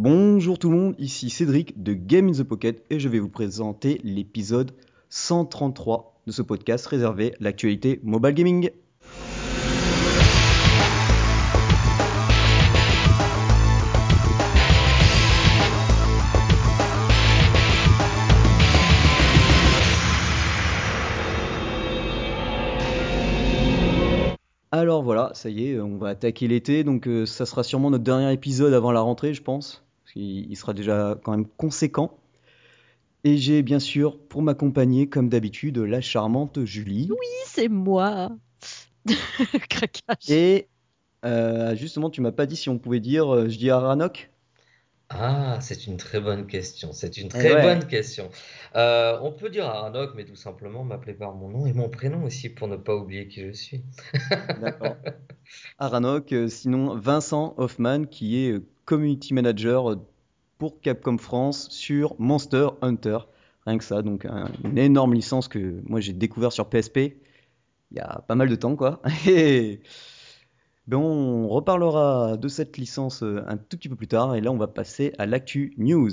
Bonjour tout le monde, ici Cédric de Game in the Pocket et je vais vous présenter l'épisode 133 de ce podcast réservé à l'actualité mobile gaming. Alors voilà, ça y est, on va attaquer l'été, donc euh, ça sera sûrement notre dernier épisode avant la rentrée, je pense. Parce qu'il il sera déjà quand même conséquent. Et j'ai bien sûr pour m'accompagner, comme d'habitude, la charmante Julie. Oui, c'est moi. Craquage. Et euh, justement, tu m'as pas dit si on pouvait dire, euh, je dis Aranok Ah, c'est une très bonne question. C'est une très ouais, bonne question. Euh, on peut dire Aranok, mais tout simplement m'appeler par mon nom et mon prénom aussi pour ne pas oublier qui je suis. d'accord. Aranok, sinon Vincent Hoffman, qui est Community Manager euh, pour Capcom France sur Monster Hunter. Rien que ça, donc un- une énorme licence que moi j'ai découvert sur PSP il y a pas mal de temps, quoi. Ben, on reparlera de cette licence euh, un tout petit peu plus tard, et là on va passer à l'actu news.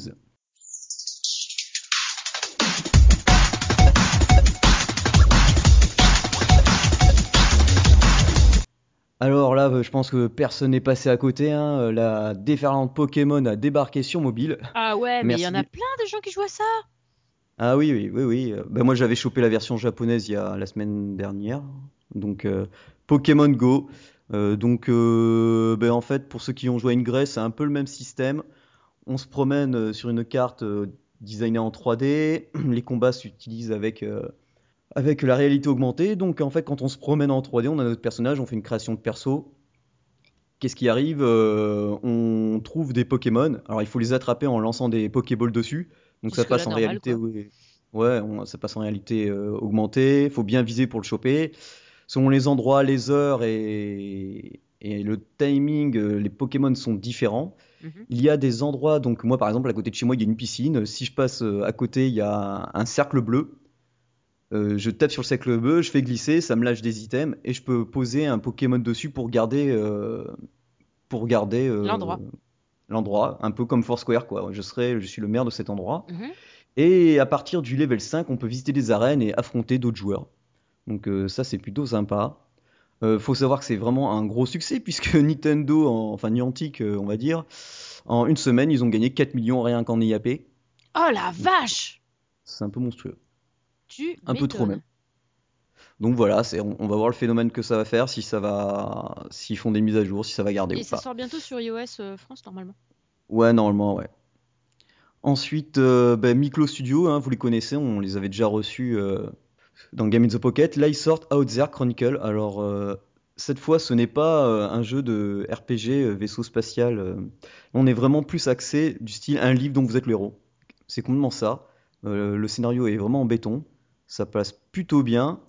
Alors là, euh, je pense que personne n'est passé à côté, hein. euh, La déferlante Pokémon a débarqué sur mobile. Ah ouais, mais il y en a plein de gens qui jouent à ça. Ah oui, oui, oui, oui. Ben, moi j'avais chopé la version japonaise il y a la semaine dernière. Donc euh, Pokémon Go. Euh, donc euh, ben, en fait, pour ceux qui ont joué à Ingress, c'est un peu le même système. On se promène sur une carte designée en 3D. Les combats s'utilisent avec, avec la réalité augmentée. Donc en fait, quand on se promène en 3D, on a notre personnage, on fait une création de perso. Qu'est-ce qui arrive? Euh, on trouve des Pokémon. Alors il faut les attraper en lançant des Pokéballs dessus. Donc ça passe en normal, réalité. Ouais, on- ça passe en réalité euh, augmentée. Faut bien viser pour le choper. Selon les endroits, les heures et, et le timing, euh, les Pokémon sont différents. Mhm. Il y a des endroits, donc moi par exemple, à côté de chez moi, il y a une piscine. Si je passe à côté, il y a un cercle bleu. Euh, je tape sur le cercle bleu, je fais glisser, ça me lâche des items et je peux poser un Pokémon dessus pour garder, euh, pour garder euh, L'endroit. l'endroit, un peu comme Foursquare quoi. Je serai, je suis le maire de cet endroit. Mhm. Et à partir du level 5, on peut visiter des arènes et affronter d'autres joueurs. Donc ça c'est plutôt sympa. Euh, faut savoir que c'est vraiment un gros succès puisque Nintendo, en- enfin Niantic on va dire, en une semaine ils ont gagné 4 millions rien qu'en IAP. Oh la vache C'est un peu monstrueux. Tu Un peu trop même. Donc voilà, c'est, on, on va voir le phénomène que ça va faire, si ça va, s'ils font des mises à jour, si ça va garder Et ou ça pas. sort bientôt sur iOS euh, France normalement. Ouais, normalement, ouais. Ensuite, euh, ben, Miklo Studio, hein, vous les connaissez, on les avait déjà reçus euh, dans Game in the Pocket. Là, ils sortent Out There Chronicle. Alors, euh, cette fois, ce n'est pas un jeu de RPG vaisseau spatial. On est vraiment plus axé du style un livre dont vous êtes le héros. C'est complètement ça. Le scénario est vraiment en béton. Ça passe plutôt bien.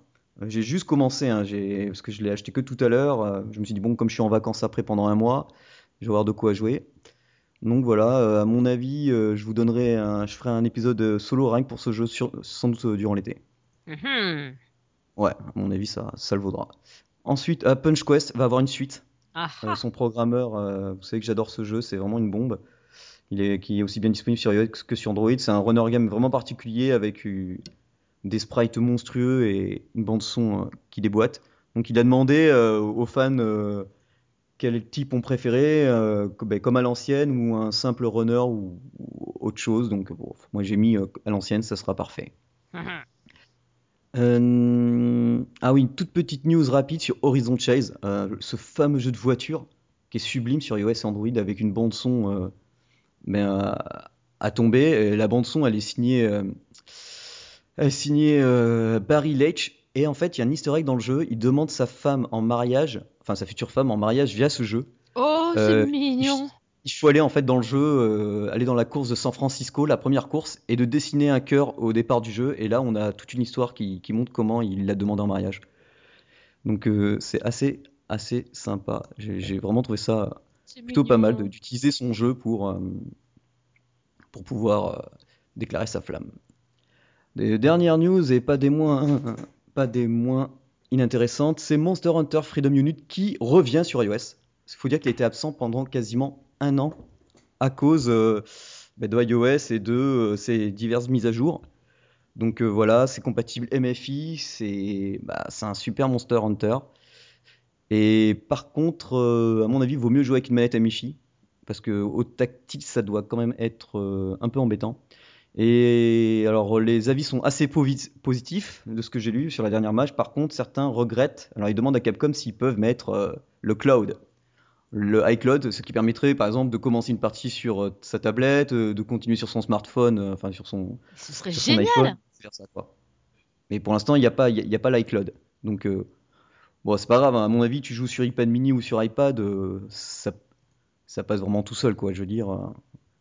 Euh, J'ai juste commencé, hein, parce que je l'ai acheté que tout à l'heure. euh, je me suis dit, bon, comme je suis en vacances après pendant un mois, je vais avoir de quoi jouer. Donc voilà, euh, à mon avis, je vous donnerai un, je ferai un épisode solo que pour ce jeu sur- sans doute durant l'été. Mhm. Ouais, à mon avis, ça, ça le vaudra. Ensuite, Punch Quest va avoir une suite. Ah Euh, son programmeur, euh, vous savez que j'adore ce jeu, c'est vraiment une bombe. Il est, qui est aussi bien disponible sur iOS que sur Android. C'est un runner game vraiment particulier avec des sprites monstrueux et une bande son euh, qui déboîte. Donc il a demandé euh, aux fans euh, quel type on préférait, euh, ben, comme à l'ancienne ou un simple runner ou, ou autre chose. Donc bon, moi j'ai mis euh, à l'ancienne, ça sera parfait. Mhm. Euh, ah oui, une toute petite news rapide sur Horizon Chase, ce fameux jeu de voiture qui est sublime sur iOS et Android avec une bande son ben, à, à tomber. Et la bande son, elle est signée, euh, elle est signée euh, Barry Leitch. Et en fait, il y a un easter egg dans le jeu. Il demande sa femme en mariage, enfin sa future femme en mariage via ce jeu. Oh, c'est Euh, mignon. il faut aller en fait dans le jeu, euh, aller dans la course de San Francisco, la première course, et de dessiner un cœur au départ du jeu. Et là, on a toute une histoire qui, qui montre comment il l'a demandé en mariage. Donc c'est assez, assez sympa. J'ai vraiment trouvé ça plutôt pas mal d'utiliser son jeu pour, pour pouvoir déclarer sa flamme. Dernières news et pas des moins, inintéressantes, c'est Monster Hunter Freedom Unit qui revient sur iOS. Il faut dire qu'il était absent pendant quasiment un an à cause euh, bah, de iOS et de euh, ces diverses mises à jour. Donc euh, voilà, c'est compatible MFI, c'est bah, c'est un super Monster Hunter. Et par contre, à mon avis, il vaut mieux jouer avec une manette Amishi, parce que au tactile, ça doit quand même être un peu embêtant. Et alors, les avis sont assez positifs de ce que j'ai lu sur la dernière match. Par contre, certains regrettent. Alors, ils demandent à Capcom s'ils peuvent mettre euh, le cloud, le iCloud, ce qui permettrait, par exemple, de commencer une partie sur euh, sa tablette, euh, de continuer sur son smartphone, enfin sur son, Ce serait sur son génial. iPhone, faire ça, quoi. Mais pour l'instant, il n'y a pas, y a, il y a pas l'iCloud. Donc, bon, c'est pas grave. hein. À mon avis, tu joues sur iPad mini ou sur iPad, ça, ça passe vraiment tout seul, quoi. Je veux dire, euh,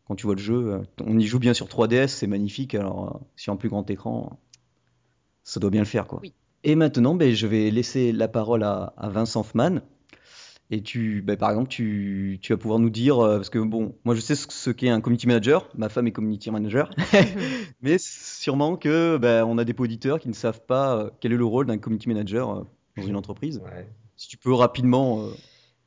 quand tu vois le jeu, euh, on y joue bien sur 3DS, c'est magnifique. Alors, euh, sur un plus grand écran, ça doit bien le faire, quoi. Oui. Et maintenant, ben, je vais laisser la parole à, à Vincent Hoffman. Et tu, ben, par exemple, tu, tu vas pouvoir nous dire, euh, parce que bon, moi je sais ce, ce qu'est un community manager, ma femme est community manager, mais sûrement que ben, on a des auditeurs qui ne savent pas quel est le rôle d'un community manager dans une entreprise. Ouais. Si tu peux rapidement. euh,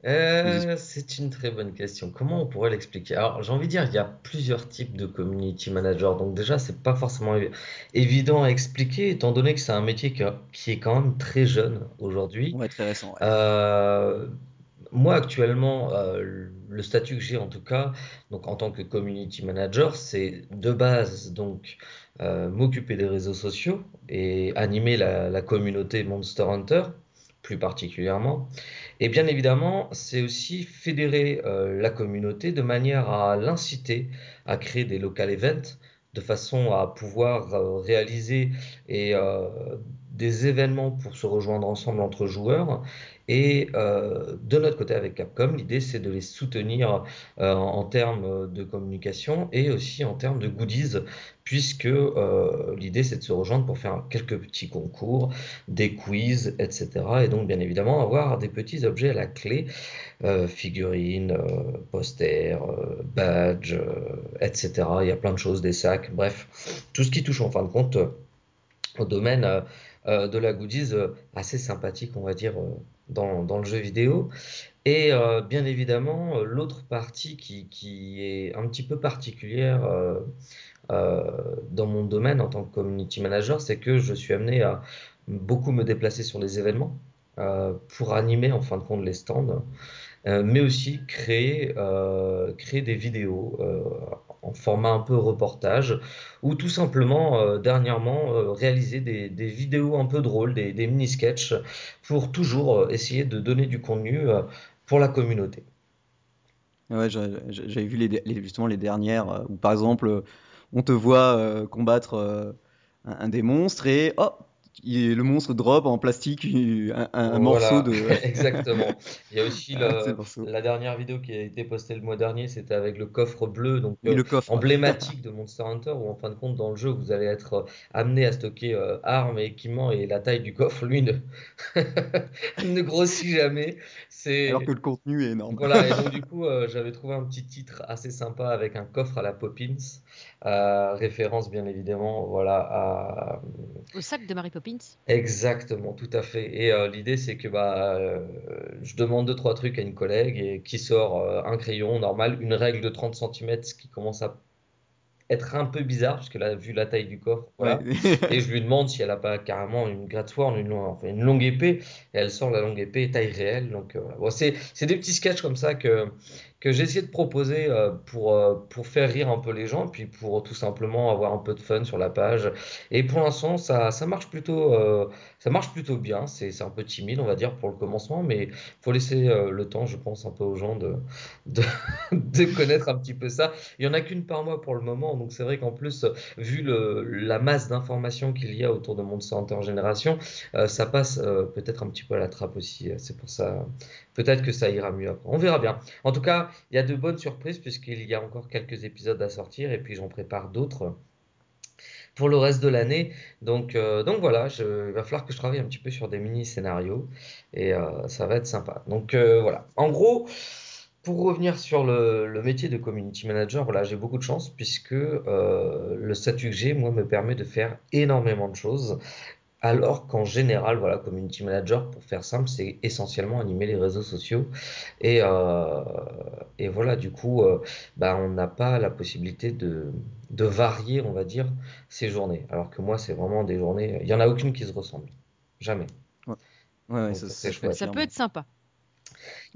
Euh, c'est une très bonne question. Comment on pourrait l'expliquer? Alors, j'ai envie de dire, il y a plusieurs types de community manager. Donc déjà, c'est pas forcément évi- évident à expliquer, étant donné que c'est un métier qui, a- qui est quand même très jeune aujourd'hui. ouais, très récent. ouais. Euh, moi, actuellement, euh, le statut que j'ai en tout cas, donc en tant que community manager, c'est de base donc euh, m'occuper des réseaux sociaux et animer la, la communauté Monster Hunter, plus particulièrement. Et bien évidemment, c'est aussi fédérer euh, la communauté de manière à l'inciter à créer des local events de façon à pouvoir euh, réaliser euh, des événements pour se rejoindre ensemble entre joueurs. Et euh, de notre côté avec Capcom, l'idée c'est de les soutenir euh, en termes de communication et aussi en termes de goodies, puisque euh, l'idée c'est de se rejoindre pour faire quelques petits concours, des quiz, etc. Et donc bien évidemment avoir des petits objets à la clé, euh, figurines, euh, posters, euh, badges, etc. Il y a plein de choses, des sacs, bref, tout ce qui touche en fin de compte au domaine de la goodies euh, assez sympathique, on va dire, euh, dans, le jeu vidéo. Et euh, bien évidemment, euh, l'autre partie qui, est un petit peu particulière euh, euh, dans mon domaine en tant que community manager, c'est que je suis amené à beaucoup me déplacer sur les événements euh, pour animer en fin de compte les stands, euh, mais aussi créer, euh, créer des vidéos euh, en format un peu reportage ou tout simplement euh, dernièrement euh, réaliser des, vidéos un peu drôles, des, mini-sketchs pour toujours euh, essayer de donner du contenu pour la communauté. Ouais, j'a- j'a- j'avais vu les, justement les dernières où par exemple on te voit combattre un, un des monstres et oh, il- le monstre drop en plastique un, morceau de exactement. Il y a aussi le, morceaux. la dernière vidéo qui a été postée le mois dernier, c'était avec le coffre bleu, donc Oui, euh, le coffre. emblématique de Monster Hunter, où en fin de compte, dans le jeu, vous allez être euh, amené à stocker euh, armes et équipements, et la taille du coffre, lui, ne, ne grossit jamais. Alors que le contenu est énorme. voilà, et donc du coup, euh, j'avais trouvé un petit titre assez sympa avec un coffre à la Poppins, euh, référence bien évidemment, voilà, à, Au sac de Mary Poppins. Exactement, tout à fait. Et euh, l'idée, c'est que bah, euh, je demande deux, trois trucs à une collègue et qui sort euh, un crayon normal, une règle de 30 centimètres, ce qui commence à être un peu bizarre, parce qu'elle a vu la taille du coffre, Ouais. voilà. Et je lui demande si elle a pas carrément une Great Sword, une, long- enfin, une longue épée, et elle sort la longue épée taille réelle. Donc euh, voilà. Bon, c'est, c'est des petits sketchs comme ça que, que j'ai essayé de proposer euh, pour, euh, pour faire rire un peu les gens, puis pour tout simplement avoir un peu de fun sur la page. Et pour l'instant, ça, ça marche plutôt, euh, ça marche plutôt bien. C'est, un peu timide, on va dire, pour le commencement, mais faut laisser le temps, je pense, un peu aux gens de, de, de connaître un petit peu ça. Il y en a qu'une par mois pour le moment, donc c'est vrai qu'en plus, vu le, la masse d'informations qu'il y a autour de Monster Hunter Génération, ça passe peut-être un petit peu à la trappe aussi. C'est pour ça, peut-être que ça ira mieux après. On verra bien. En tout cas, il y a de bonnes surprises puisqu'il y a encore quelques épisodes à sortir et puis j'en prépare d'autres pour le reste de l'année. Donc, euh, donc voilà, il va falloir que je travaille un petit peu sur des mini-scénarios et euh, ça va être sympa. Donc euh, voilà. En gros, pour revenir sur le, le métier de community manager, voilà, j'ai beaucoup de chance puisque le statut que j'ai, moi, me permet de faire énormément de choses Alors qu'en général, voilà, community manager, pour faire simple, c'est essentiellement animer les réseaux sociaux. Et, euh, et voilà, du coup, euh, bah, on n'a pas la possibilité de, de varier, on va dire, ces journées. Alors que moi, c'est vraiment des journées, il n'y en a aucune qui se ressemble. Jamais. Ouais, ouais, Donc, ça, peut être sympa.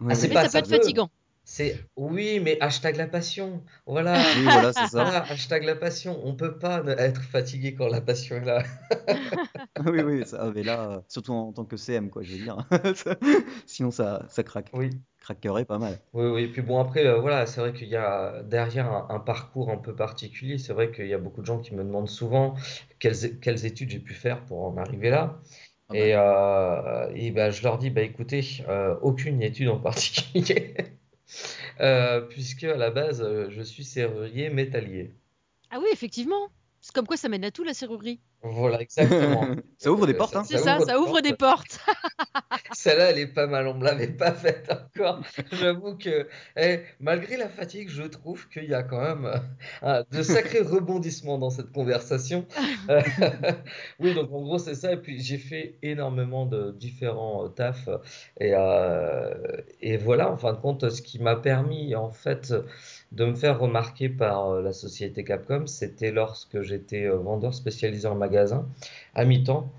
Ah, Mais pas ça peut être peut. fatigant. C'est oui, mais hashtag la passion. Voilà. Oui, voilà, c'est ça. Voilà, hashtag la passion. On peut pas être fatigué quand la passion est là. Oui, oui, ça, mais là, surtout en tant que CM, quoi, je veux dire. Sinon, ça, ça craque. Oui. Craquerait pas mal. Oui, oui. Puis bon, après, euh, voilà, c'est vrai qu'il y a derrière un, un parcours un peu particulier. C'est vrai qu'il y a beaucoup de gens qui me demandent souvent quelles, études j'ai pu faire pour en arriver là. Ah Et, bah, euh, et ben, je leur dis, bah, écoutez, euh, aucune étude en particulier, puisque à la base, euh, je suis serrurier métallier. Ah oui, effectivement. C'est comme quoi ça mène à tout la serrurerie. Voilà, exactement. ça ouvre des Euh, portes, hein. C'est ça ça, ouvre ça des portes. Celle-là, elle est pas mal, on me l'avait pas faite encore. J'avoue que, eh, malgré la fatigue, je trouve qu'il y a quand même euh, de sacrés rebondissements dans cette conversation. Euh, oui, donc en gros, c'est ça. Et puis, j'ai fait énormément de différents euh, tafs. Et, euh, et voilà, en fin de compte, ce qui m'a permis, en fait, de me faire remarquer par la société Capcom, c'était lorsque j'étais vendeur spécialisé en magasin à mi-temps.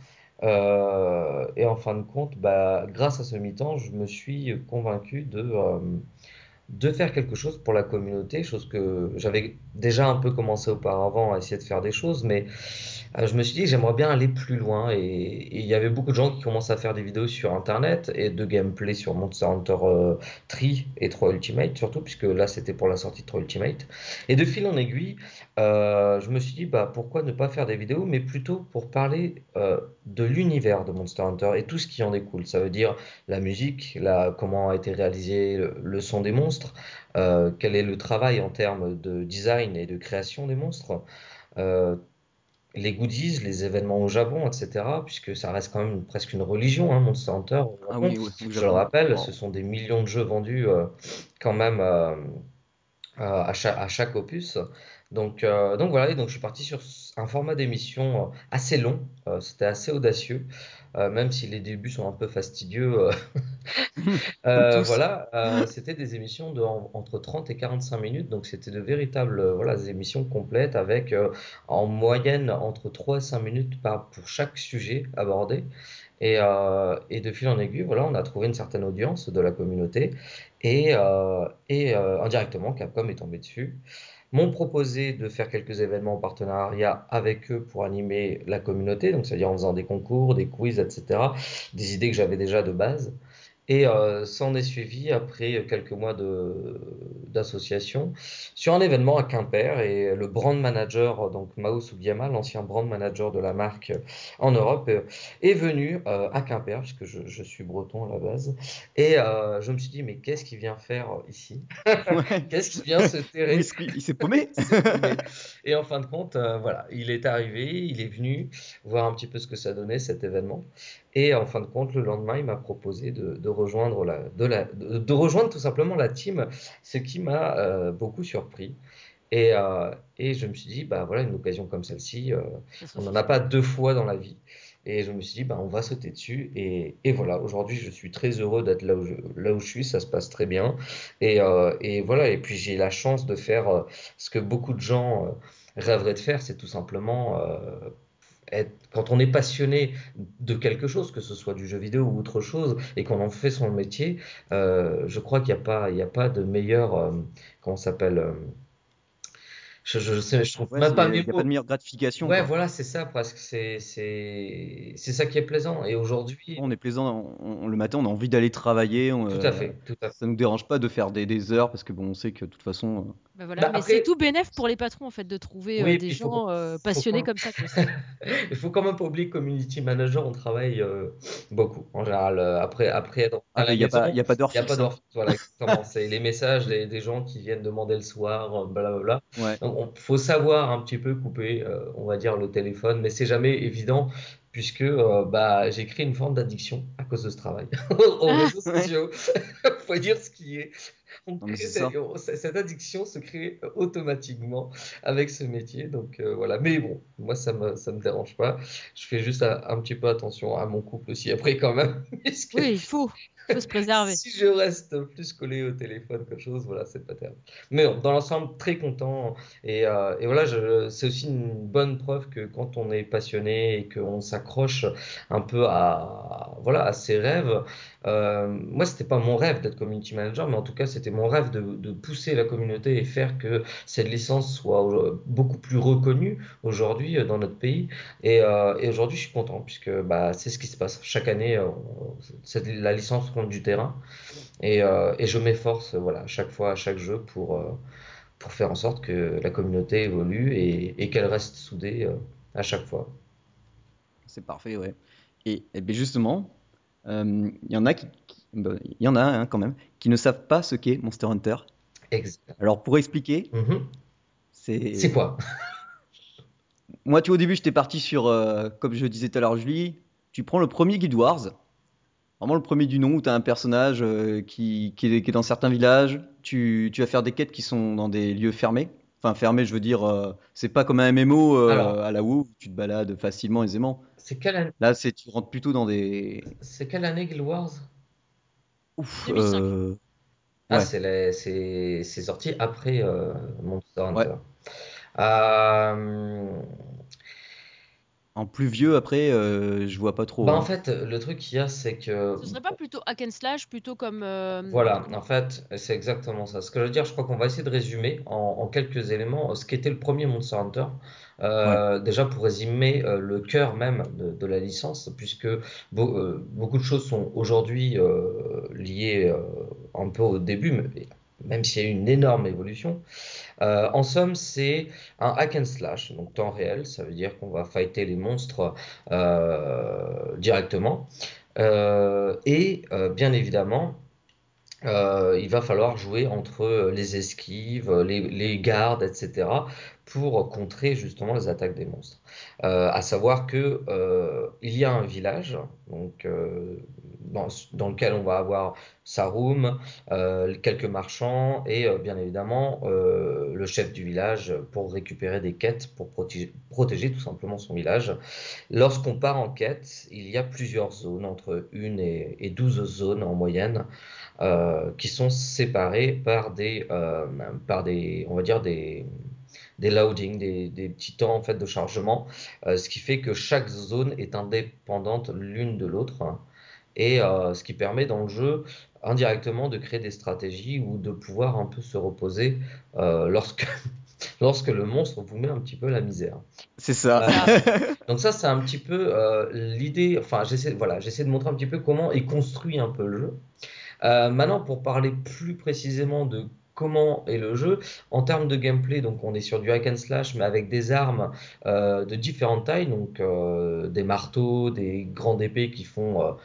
Euh, et en fin de compte, bah, grâce à ce mi-temps, je me suis convaincu de, euh, de faire quelque chose pour la communauté, chose que j'avais déjà un peu commencé auparavant à essayer de faire des choses, mais euh, je me suis dit j'aimerais bien aller plus loin et il y avait beaucoup de gens qui commencent à faire des vidéos sur Internet et de gameplay sur Monster Hunter euh, Tree et 3 Ultimate surtout, puisque là c'était pour la sortie de 3 Ultimate. Et de fil en aiguille, euh, je me suis dit bah, pourquoi ne pas faire des vidéos, mais plutôt pour parler euh, de l'univers de Monster Hunter et tout ce qui en découle. Ça veut dire la musique, la, comment a été réalisé le, son des monstres, euh, quel est le travail en termes de design et de création des monstres. euh, les goodies, les événements au Japon, etc., puisque ça reste quand même presque une religion, hein, Monster Hunter au Ah oui, Je le rappelle, Wow. ce sont des millions de jeux vendus euh, quand même euh, euh, à chaque, à chaque opus. Donc, euh, donc voilà, et donc je suis parti sur un format d'émission assez long, c'était assez audacieux, même si les débuts sont un peu fastidieux. euh, euh, voilà, euh, c'était des émissions de en- entre 30 et 45 minutes, donc c'était de véritables euh, voilà, des émissions complètes avec euh, en moyenne entre 3 et 5 minutes par, pour chaque sujet abordé. Et, euh, et de fil en aiguille, voilà, on a trouvé une certaine audience de la communauté et, euh, et euh, indirectement, Capcom est tombé dessus. M'ont proposé de faire quelques événements en partenariat avec eux pour animer la communauté, donc c'est-à-dire en faisant des concours, des quiz, etc. Des idées que j'avais déjà de base. Et euh, s'en est suivi après quelques mois d'association sur un événement à Quimper et le brand manager, donc Mao Sugiyama, l'ancien brand manager de la marque en Europe, euh, est venu euh, à Quimper, puisque je, je suis breton à la base, et euh, je me suis dit, mais qu'est-ce qu'il vient faire ici? Ouais. Qu'est-ce qu'il vient se terrer? il se- il s'est paumé. Paumé. Et en fin de compte, euh, voilà, il est arrivé, il est venu voir un petit peu ce que ça donnait cet événement. Et en fin de compte, le lendemain, il m'a proposé de, de rejoindre la, de, la, de, de rejoindre tout simplement la team, ce qui m'a euh, beaucoup surpris. Et, euh, et je me suis dit, bah voilà, une occasion comme celle-ci, euh, on n'en a pas deux fois dans la vie. Et je me suis dit, bah on va sauter dessus. Et, et voilà, aujourd'hui, je suis très heureux d'être là où je, là où je suis, ça se passe très bien. Et, euh, et voilà, et puis j'ai la chance de faire ce que beaucoup de gens rêveraient de faire, c'est tout simplement quand on est passionné de quelque chose, que ce soit du jeu vidéo ou autre chose, et qu'on en fait son métier, euh, je crois qu'il n'y a a pas de meilleur, euh, comment s'appelle, je, je, sais, je trouve Ouais, même c'est- pas il mes n'y a pas mots. de meilleure gratification, Ouais, quoi. voilà, c'est ça, presque. C'est, c'est, c'est ça qui est plaisant. Et aujourd'hui, On est plaisant, on- on- le matin, on a envie d'aller travailler. on, tout à euh, fait, tout à fait. ça nous dérange pas de faire des, des heures parce que bon, on sait que de toute façon. euh, Bah voilà, Bah mais c'est tout bénef pour les patrons en fait de trouver euh, des gens euh, faut passionnés comme ça il faut quand même pas oublier que community manager, on travaille euh, beaucoup. En général, euh, après, après être Ah, il n'y a maison, pas, il y a pas il d'heure n'y a pas fixe, hein. d'heure. Voilà, exactement. C'est les messages des, des gens qui viennent demander le soir, blablabla. Ouais. Donc, il faut savoir un petit peu couper, euh, on va dire, le téléphone, mais c'est jamais évident puisque euh, bah, j'ai créé une forme d'addiction à cause de ce travail aux Ah, réseaux sociaux. Faut dire ce qui est. On crée c'est cette, on- cette addiction se crée automatiquement avec ce métier. Donc euh, voilà. Mais bon, moi ça me ça me dérange pas. Je fais juste un, un petit peu attention à mon couple aussi après quand même, puisque oui, il faut, faut se préserver. si je reste plus collé au téléphone qu'autre chose, voilà, c'est pas terrible. Mais bon, dans l'ensemble, très content. Et, euh, et voilà, c'est aussi une bonne preuve que quand on est passionné et qu'on s'accroche un peu à, voilà, à ses rêves, euh, moi, c'était pas mon rêve d'être community manager, mais en tout cas, c'était mon rêve de, pousser la communauté et faire que cette licence soit euh, beaucoup plus reconnue aujourd'hui euh, dans notre pays. Et, euh, et aujourd'hui, je suis content puisque bah, c'est ce qui se passe. Chaque année, cette- la licence prend du terrain et, je m'efforce, voilà, chaque fois, à chaque jeu pour, pour faire en sorte que la communauté évolue et, qu'elle reste soudée à chaque fois. C'est parfait, ouais. Et, ben justement, il y en a qui, il y en a hein, quand même qui ne savent pas ce qu'est Monster Hunter. Exact. Alors pour expliquer, Mhm. c'est C'est quoi? moi tu vois, au début j'étais parti sur, euh, comme je disais tout à l'heure Julie, tu prends le premier Guild Wars, vraiment le premier du nom où tu as un personnage euh, qui, qui est, qui est dans certains villages, tu, tu vas faire des quêtes qui sont dans des lieux fermés. Enfin fermés, je veux dire, euh, c'est pas comme un MMO Alors, à la WoW tu te balades facilement, aisément. c'est quelle année, Là, tu rentres plutôt dans des c'est quelle année Guild Wars? Ouf, 2005. euh, Ah, ouais, c'est les- c'est c'est sorti après euh, Monster ouais. Hunter. Euh, En plus vieux, après, euh, je vois pas trop. bah en hein. fait, le truc qu'il y a, c'est que Ce serait pas plutôt hack and slash, plutôt comme. euh, Voilà, en fait, c'est exactement ça. Ce que je veux dire, je crois qu'on va essayer de résumer en, en quelques éléments ce qu'était le premier Monster Hunter. Ouais, Euh, déjà pour résumer euh, le cœur même de, de la licence, puisque beau- euh, beaucoup de choses sont aujourd'hui euh, liées euh, un peu au début, mais- même s'il y a eu une énorme évolution. Euh, en somme, c'est un hack and slash, donc temps réel, ça veut dire qu'on va fighter les monstres euh, directement. Euh, et bien évidemment, il va falloir jouer entre les esquives, les, gardes, etc. pour contrer justement les attaques des monstres. Euh, à savoir que il y a un village donc dans, lequel on va avoir sa room, euh, quelques marchands et euh, bien évidemment euh, le chef du village pour récupérer des quêtes pour protéger, tout simplement son village. Lorsqu'on part en quête, il y a plusieurs zones, entre une et, et 12 zones en moyenne qui sont séparés par des, par des, on va dire des, des loadings, des, petits temps en fait de chargement, ce qui fait que chaque zone est indépendante l'une de l'autre, et euh, ce qui permet dans le jeu indirectement de créer des stratégies ou de pouvoir un peu se reposer euh, lorsque, lorsque le monstre vous met un petit peu la misère. c'est ça. Euh, donc ça, c'est un petit peu euh, l'idée, enfin j'essaie voilà, j'essaie de montrer un petit peu comment est construit un peu le jeu. Euh, maintenant, pour parler plus précisément de comment est le jeu, en termes de gameplay, donc on est sur du hack and slash, mais avec des armes de différentes tailles, donc des marteaux, des grandes épées qui font,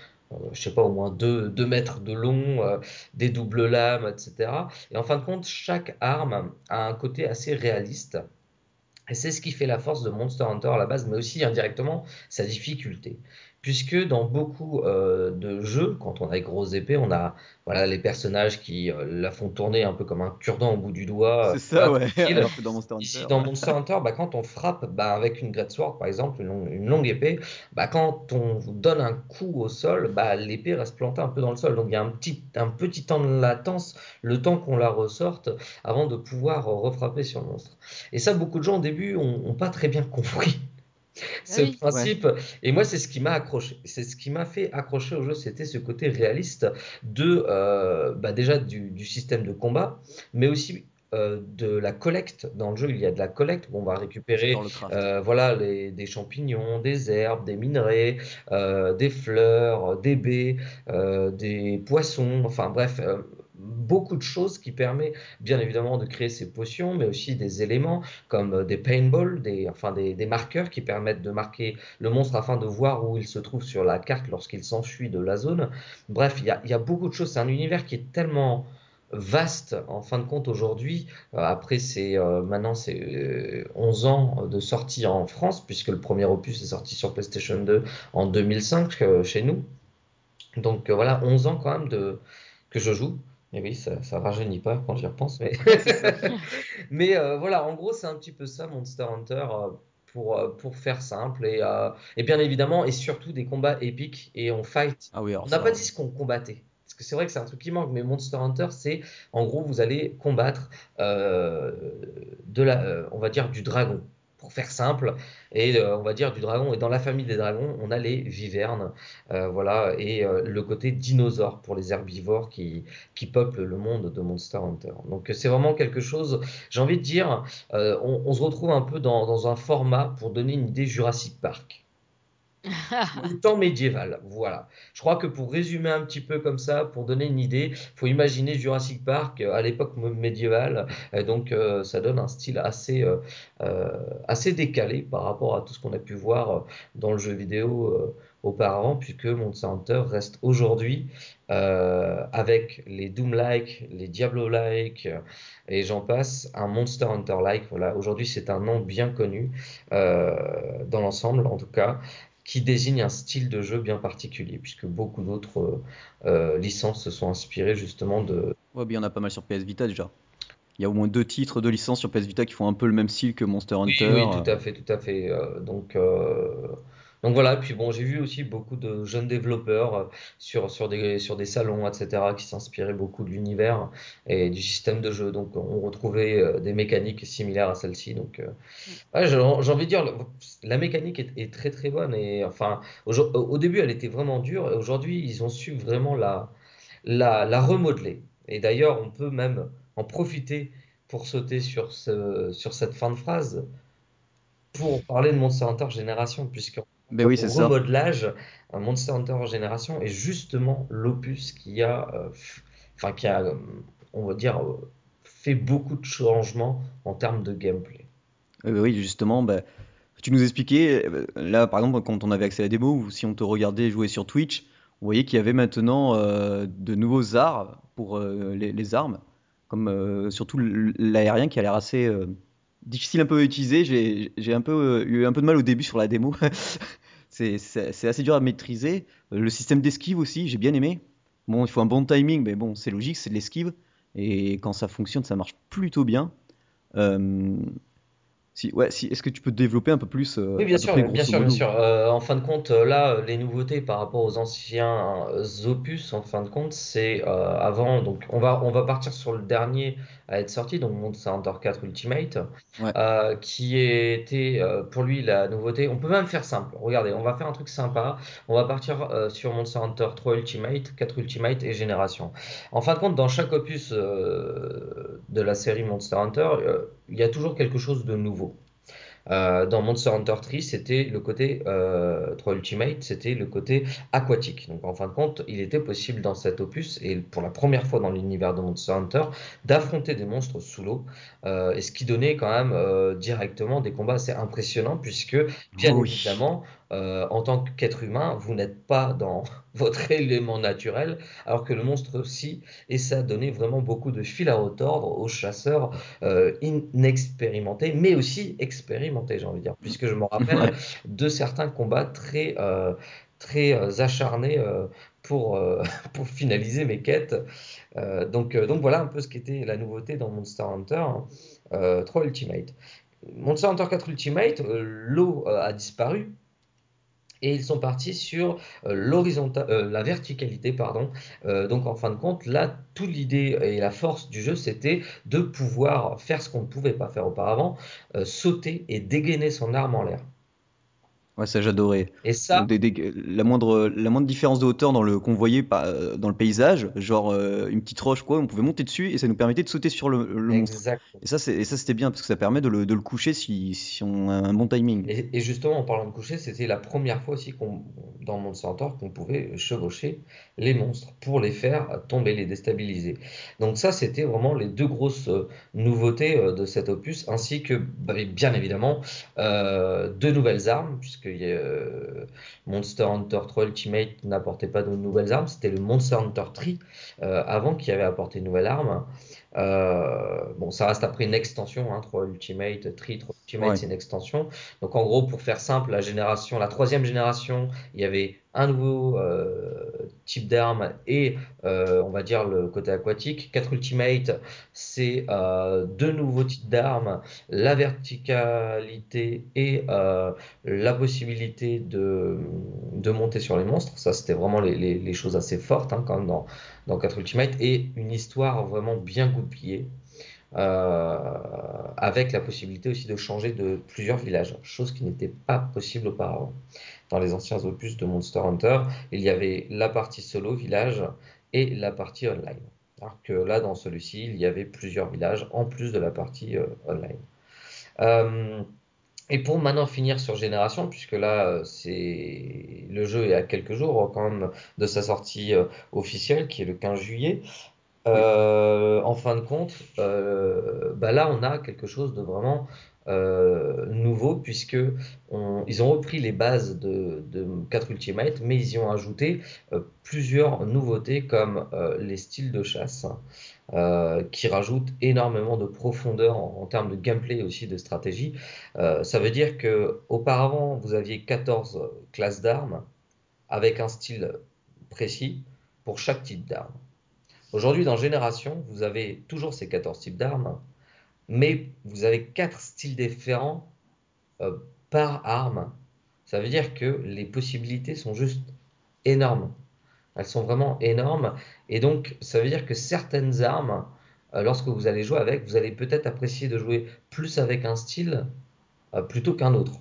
je sais pas, au moins 2 deux mètres de long, euh, des doubles lames, etc. Et en fin de compte, chaque arme a un côté assez réaliste. Et c'est ce qui fait la force de Monster Hunter à la base, mais aussi indirectement sa difficulté. Puisque dans beaucoup euh, de jeux, quand on a des grosses épées, on a voilà, les personnages qui euh, la font tourner un peu comme un cure-dent au bout du doigt, euh, C'est voilà, ça, ouais. tranquille. Alors que dans Monster Ici, dans euh, Monster Hunter, bah, quand on frappe bah, avec une Greatsword, par exemple, une longue, une longue épée, bah, quand on vous donne un coup au sol, bah, l'épée reste plantée un peu dans le sol. Donc il y a un petit, un petit temps de latence, le temps qu'on la ressorte, avant de pouvoir euh, refrapper sur le monstre. Et ça, beaucoup de gens au début ont, ont pas très bien compris ce oui. ouais. principe. Et moi, c'est ce qui m'a accroché. C'est ce qui m'a fait accrocher au jeu, c'était ce côté réaliste de, euh, bah, déjà du, du système de combat, mais aussi euh, de la collecte. Dans le jeu, il y a de la collecte où on va récupérer le euh, voilà, les, des champignons, des herbes, des minerais, euh, des fleurs, des baies, euh, des poissons, enfin bref, euh, beaucoup de choses qui permettent bien évidemment de créer ces potions, mais aussi des éléments comme euh, des paintballs, des, enfin des, marqueurs qui permettent de marquer le monstre afin de voir où il se trouve sur la carte lorsqu'il s'enfuit de la zone. Bref, il y a, beaucoup de choses. C'est un univers qui est tellement vaste en fin de compte aujourd'hui. Euh, après, c'est euh, maintenant c'est 11 ans de sortie en France, puisque le premier opus est sorti sur PlayStation 2 en 2005 chez nous. Donc voilà, 11 ans quand même de, que je joue. Et oui, ça, ça rajeunit pas quand j'y repense. Mais, mais voilà, en gros, c'est un petit peu ça, Monster Hunter pour, pour faire simple et, et, bien évidemment et surtout des combats épiques et on fight. Ah oui, on n'a pas dit ce qu'on combattait que c'est vrai que c'est un truc qui manque, mais Monster Hunter, c'est en gros, vous allez combattre euh, de la, euh, on va dire du dragon, pour faire simple, et euh, on va dire du dragon. Et dans la famille des dragons, on a les vivernes, voilà, et le côté dinosaure pour les herbivores qui, qui peuplent le monde de Monster Hunter. Donc c'est vraiment quelque chose, j'ai envie de dire, on, se retrouve un peu dans, dans un format pour donner une idée Jurassic Park. le temps médiéval, voilà. Je crois que pour résumer un petit peu comme ça, pour donner une idée, faut imaginer Jurassic Park euh, à l'époque médiévale, donc euh, ça donne un style assez, euh, assez décalé par rapport à tout ce qu'on a pu voir dans le jeu vidéo auparavant, puisque Monster Hunter reste aujourd'hui avec les Doom-like, les Diablo-like, et j'en passe, un Monster Hunter-like. Voilà, aujourd'hui c'est un nom bien connu dans l'ensemble, en tout cas qui désigne un style de jeu bien particulier, puisque beaucoup d'autres euh, euh, licences se sont inspirées justement de... Ouais, bien il y en a pas mal sur PS Vita déjà. Il y a au moins deux titres de licence sur PS Vita qui font un peu le même style que Monster Hunter. Oui, tout à fait, tout à fait. Euh, donc, donc voilà, puis bon, j'ai vu aussi beaucoup de jeunes développeurs euh, sur, sur, des, sur des salons, etc., qui s'inspiraient beaucoup de l'univers et du système de jeu. Donc on retrouvait euh, des mécaniques similaires à celle-ci. Donc euh, j'ai envie de dire, la mécanique est, très très bonne. Et enfin, au, début, elle était vraiment dure, et aujourd'hui, ils ont su vraiment la, la, la remodeler. Et d'ailleurs, on peut même en profiter pour sauter sur, ce, sur cette fin de phrase pour parler de Monster Hunter Génération, puisque ben oui, c'est ça. remodelage, un Monster Hunter Génération est justement l'opus qui a, euh, enfin qui a, on va dire, euh, fait beaucoup de changements en termes de gameplay. oui, justement, ben, tu nous expliquais, euh, là par exemple, quand on avait accès à la démo, ou si on te regardait jouer sur Twitch, vous voyez qu'il y avait maintenant de nouveaux arts pour les, armes, comme surtout l'aérien qui a l'air assez difficile un peu à utiliser. J'ai un peu eu un peu de mal au début sur la démo. c'est assez dur à maîtriser. Euh, le système d'esquive aussi, j'ai bien aimé. Bon, il faut un bon timing, mais bon, c'est logique, c'est de l'esquive. Et quand ça fonctionne, ça marche plutôt bien. Euh, si, ouais, si, est-ce que tu peux développer un peu plus euh, Oui, bien sûr, bien sûr, bien sûr. en fin de compte, là, les nouveautés par rapport aux anciens opus, en fin de compte, c'est avant. Donc, on va, on va partir sur le dernier à être sorti, donc Monster Hunter 4 Ultimate, euh, qui était euh, pour lui la nouveauté. On peut même faire simple. Regardez, on va faire un truc sympa. On va partir euh, sur Monster Hunter 3 Ultimate, 4 Ultimate et Génération. En fin de compte, dans chaque opus de la série Monster Hunter, il y a toujours quelque chose de nouveau. Euh, dans Monster Hunter 3, c'était le côté euh, 3 Ultimate, c'était le côté aquatique. Donc en fin de compte, il était possible dans cet opus et pour la première fois dans l'univers de Monster Hunter d'affronter des monstres sous l'eau, euh, et ce qui donnait quand même euh, directement des combats assez impressionnants puisque bien évidemment euh, en tant qu'être humain, vous n'êtes pas dans votre élément naturel, alors que le monstre aussi, et ça a donné vraiment beaucoup de fil à retordre aux chasseurs euh, inexpérimentés, mais aussi expérimentés, j'ai envie de dire, puisque je me rappelle de certains combats très, euh, très acharnés pour, pour finaliser mes quêtes. donc, donc voilà un peu ce qu'était la nouveauté dans Monster Hunter 3 Ultimate. Monster Hunter 4 Ultimate, l'eau a disparu, et ils sont partis sur euh, euh, la verticalité, pardon. Euh, donc en fin de compte, là, toute l'idée et la force du jeu, c'était de pouvoir faire ce qu'on ne pouvait pas faire auparavant, sauter et dégainer son arme en l'air. Ouais, ça j'adorais. Et ça, la moindre la moindre différence de hauteur dans le qu'on voyait pas dans le paysage, genre euh, une petite roche quoi, on pouvait monter dessus et ça nous permettait de sauter sur le, le monstre. Et ça c'est ça c'était bien parce que ça permet de le, de le coucher si, si, on a un bon timing. Et, justement en parlant de coucher, c'était la première fois aussi qu'on dans Monster Hunter qu'on pouvait chevaucher les monstres pour les faire tomber, les déstabiliser. Donc ça c'était vraiment les deux grosses euh, nouveautés euh, de cet opus ainsi que bah, bien évidemment euh, deux nouvelles armes puisque euh, Monster Hunter 3 Ultimate n'apportait pas de nouvelles armes, c'était le Monster Hunter 3 euh, avant qui avait apporté une nouvelle arme. Euh, bon, ça reste après une extension, hein, 3 Ultimate, 3, 3 Ultimate, c'est une extension. Donc en gros, pour faire simple, la génération, la troisième génération, il y avait un nouveau euh, type d'arme et euh, on va dire le côté aquatique. 4 Ultimate, c'est euh, deux nouveaux types d'armes, la verticalité et la possibilité de, monter sur les monstres. Ça, c'était vraiment les, choses assez fortes hein, quand même dans, dans 4 Ultimate et une histoire vraiment bien goupillée. avec la possibilité aussi de changer de plusieurs villages, chose qui n'était pas possible auparavant dans les anciens opus de Monster Hunter, il y avait la partie solo village et la partie online. Alors que là, dans celui-ci, il y avait plusieurs villages en plus de la partie euh, online. Euh, et pour maintenant finir sur Génération, puisque là, c'est le jeu est à quelques jours quand même de sa sortie euh, officielle, qui est le 15 juillet. en fin de compte, bah là, on a quelque chose de vraiment euh, nouveau puisque ils ont repris les bases de, 4 Ultimate, mais ils y ont ajouté euh, plusieurs nouveautés comme euh, les styles de chasse. qui rajoutent énormément de profondeur en, termes de gameplay aussi de stratégie. ça veut dire que auparavant vous aviez 14 classes d'armes avec un style précis pour chaque type d'arme. Aujourd'hui, dans Génération, vous avez toujours ces 14 types d'armes, mais vous avez quatre styles différents euh, par arme. Ça veut dire que les possibilités sont juste énormes. Elles sont vraiment énormes. Et donc, ça veut dire que certaines armes, euh, lorsque vous allez jouer avec, vous allez peut-être apprécier de jouer plus avec un style euh, plutôt qu'un autre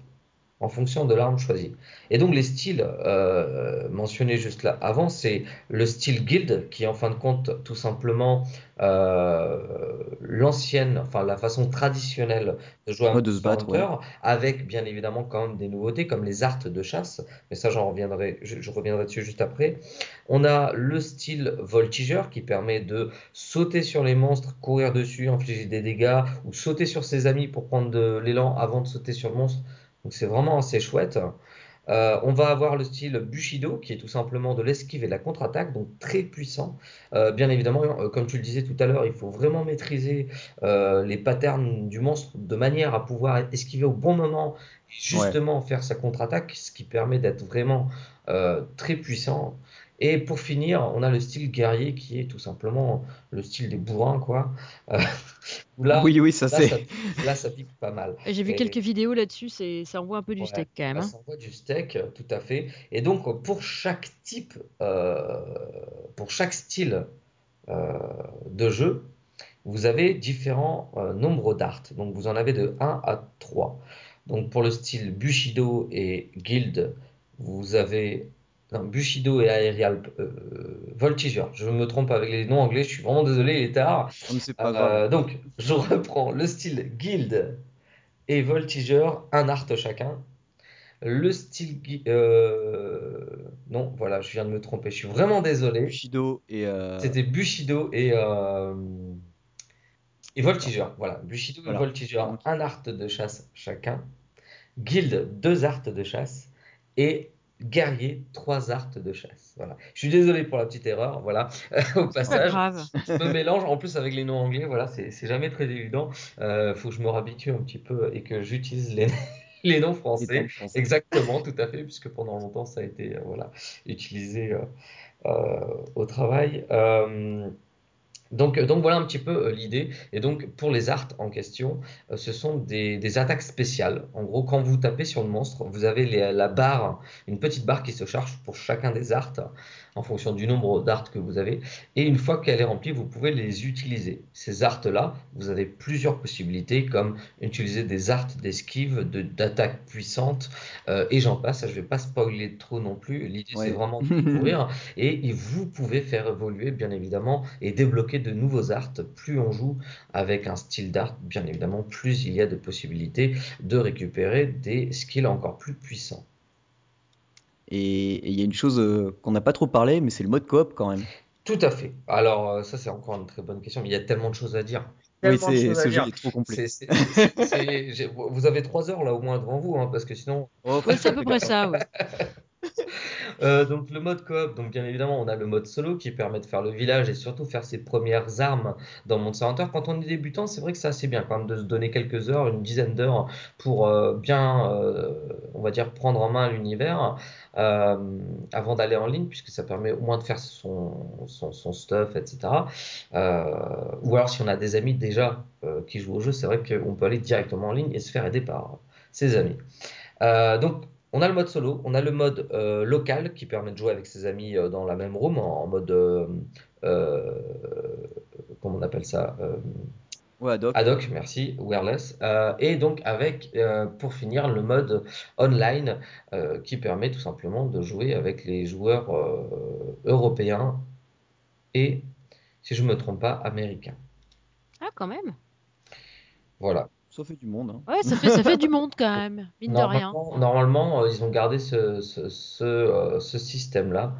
en fonction de l'arme choisie. Et donc les styles euh, mentionnés juste là avant, c'est le style guild qui est en fin de compte tout simplement euh, l'ancienne, enfin la façon traditionnelle de jouer à de se battre, avec bien évidemment quand même des nouveautés comme les arts de chasse, mais ça j'en reviendrai, je, reviendrai dessus juste après. On a le style voltigeur qui permet de sauter sur les monstres, courir dessus, infliger des dégâts ou sauter sur ses amis pour prendre de l'élan avant de sauter sur le monstre donc c'est vraiment assez chouette. Euh, on va avoir le style Bushido, qui est tout simplement de l'esquive et de la contre-attaque, donc très puissant. Euh, bien évidemment, euh, comme tu le disais tout à l'heure, il faut vraiment maîtriser les patterns du monstre de manière à pouvoir esquiver au bon moment et justement faire sa contre-attaque, ce qui permet d'être vraiment très puissant. Et pour finir, on a le style guerrier qui est tout simplement le style des bourrins, quoi. Euh, là, oui, oui, ça c'est. Là, ça pique pas mal. J'ai vu quelques vidéos là-dessus, ça envoie un peu du steak quand même. Hein. Ça envoie du steak, tout à fait. Et donc, pour chaque type, euh, pour chaque style euh, de jeu, vous avez différents nombres d'arts. Donc, vous en avez de 1 à 3. Donc, pour le style Bushido et Guild, vous avez non, Bushido et Aerial euh, Voltigeur. Je me trompe avec les noms anglais, je suis vraiment désolé, il est tard. pas grave. Euh, donc, je reprends le style Guild et Voltigeur, un art chacun. Le style. Euh, non, voilà, je viens de me tromper, je suis vraiment désolé. Bushido et. C'était Bushido et. Et Voltigeur, voilà. Bushido et Voltigeur, un art de chasse chacun. Guild, deux arts de chasse. Et guerrier, trois arts de chasse. Voilà. Je suis désolé pour la petite erreur, voilà, au passage. Je me mélange en plus avec les noms anglais, voilà, c'est jamais très évident. Euh, faut que je me réhabitue un petit peu et que j'utilise les, les noms français. Exactement, tout à fait, puisque pendant longtemps ça a été euh, voilà, utilisé euh, euh au travail. Euh, donc, donc, voilà un petit peu l'idée. Et donc pour les arts en question, ce sont des, des, attaques spéciales. En gros, quand vous tapez sur le monstre, vous avez les, la barre, une petite barre qui se charge pour chacun des arts en fonction du nombre d'arts que vous avez. Et une fois qu'elle est remplie, vous pouvez les utiliser. Ces arts-là, vous avez plusieurs possibilités, comme utiliser des arts d'esquive, d'attaque puissante, euh, et j'en passe. Je ne vais pas spoiler trop non plus. L'idée, c'est vraiment de découvrir. et, vous pouvez faire évoluer, bien évidemment, et débloquer de nouveaux arts. Plus on joue avec un style d'art, bien évidemment, plus il y a de possibilités de récupérer des skills encore plus puissants. Et il y a une chose euh, qu'on n'a pas trop parlé, mais c'est le mode coop quand même. Tout à fait. Alors, euh, ça, c'est encore une très bonne question, mais il y a tellement de choses à dire. Oui, c'est ce jeu est trop complet. C'est- c'est- c'est- c'est- j'ai- vous avez trois heures là au moins devant vous, hein, parce que sinon. Oh, c'est à peu près ça, ouais. Euh, donc le mode coop, donc bien évidemment on a le mode solo qui permet de faire le village et surtout faire ses premières armes dans Monster Hunter. Quand on est débutant, c'est vrai que c'est assez bien quand même de se donner quelques heures, une dizaine d'heures pour euh, bien, euh, on va dire, prendre en main l'univers euh, avant d'aller en ligne, puisque ça permet au moins de faire son, son, son stuff, etc. Euh, ou alors si on a des amis déjà qui jouent au jeu, c'est vrai qu'on peut aller directement en ligne et se faire aider par ses amis. Donc, on a le mode solo, on a le mode euh, local qui permet de jouer avec ses amis euh, dans la même room en, en mode. euh, euh, comment on appelle ça euh, Ouais, Doc. Ad hoc, merci, wireless. Euh, et donc, avec, euh, pour finir, le mode online euh, qui permet tout simplement de jouer avec les joueurs euh, européens et, si je ne me trompe pas, américains. Ah, quand même. Voilà. Ça fait du monde. Hein. Ouais, ça fait, ça fait du monde quand même, mine de rien. Normalement, euh, ils ont gardé ce, ce, ce, euh, ce système-là.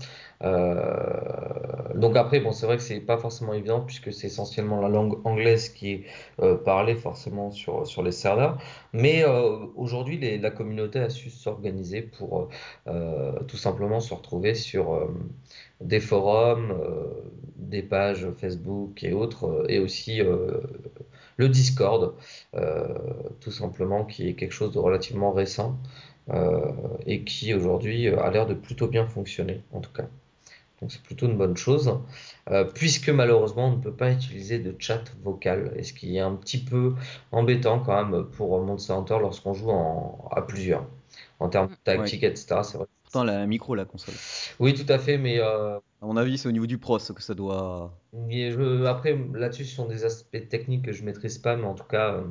Euh, donc après, bon, c'est vrai que c'est pas forcément évident puisque c'est essentiellement la langue anglaise qui est euh, parlée forcément sur, sur les serveurs. Mais euh, aujourd'hui, les- la communauté a su s'organiser pour euh, tout simplement se retrouver sur euh, des forums, euh, des pages Facebook et autres, et aussi euh, le Discord, euh, tout simplement, qui est quelque chose de relativement récent euh, et qui aujourd'hui euh, a l'air de plutôt bien fonctionner, en tout cas. Donc c'est plutôt une bonne chose, euh, puisque malheureusement on ne peut pas utiliser de chat vocal, et ce qui est un petit peu embêtant quand même pour Monster Hunter lorsqu'on joue en, à plusieurs. En termes de tactique, etc. C'est vrai. Pourtant, elle a un micro, la console. Oui, tout à fait, mais euh, À mon avis, c'est au niveau du pros que ça doit. je- après là-dessus ce sont des aspects techniques que je maîtrise pas, mais en tout cas euh,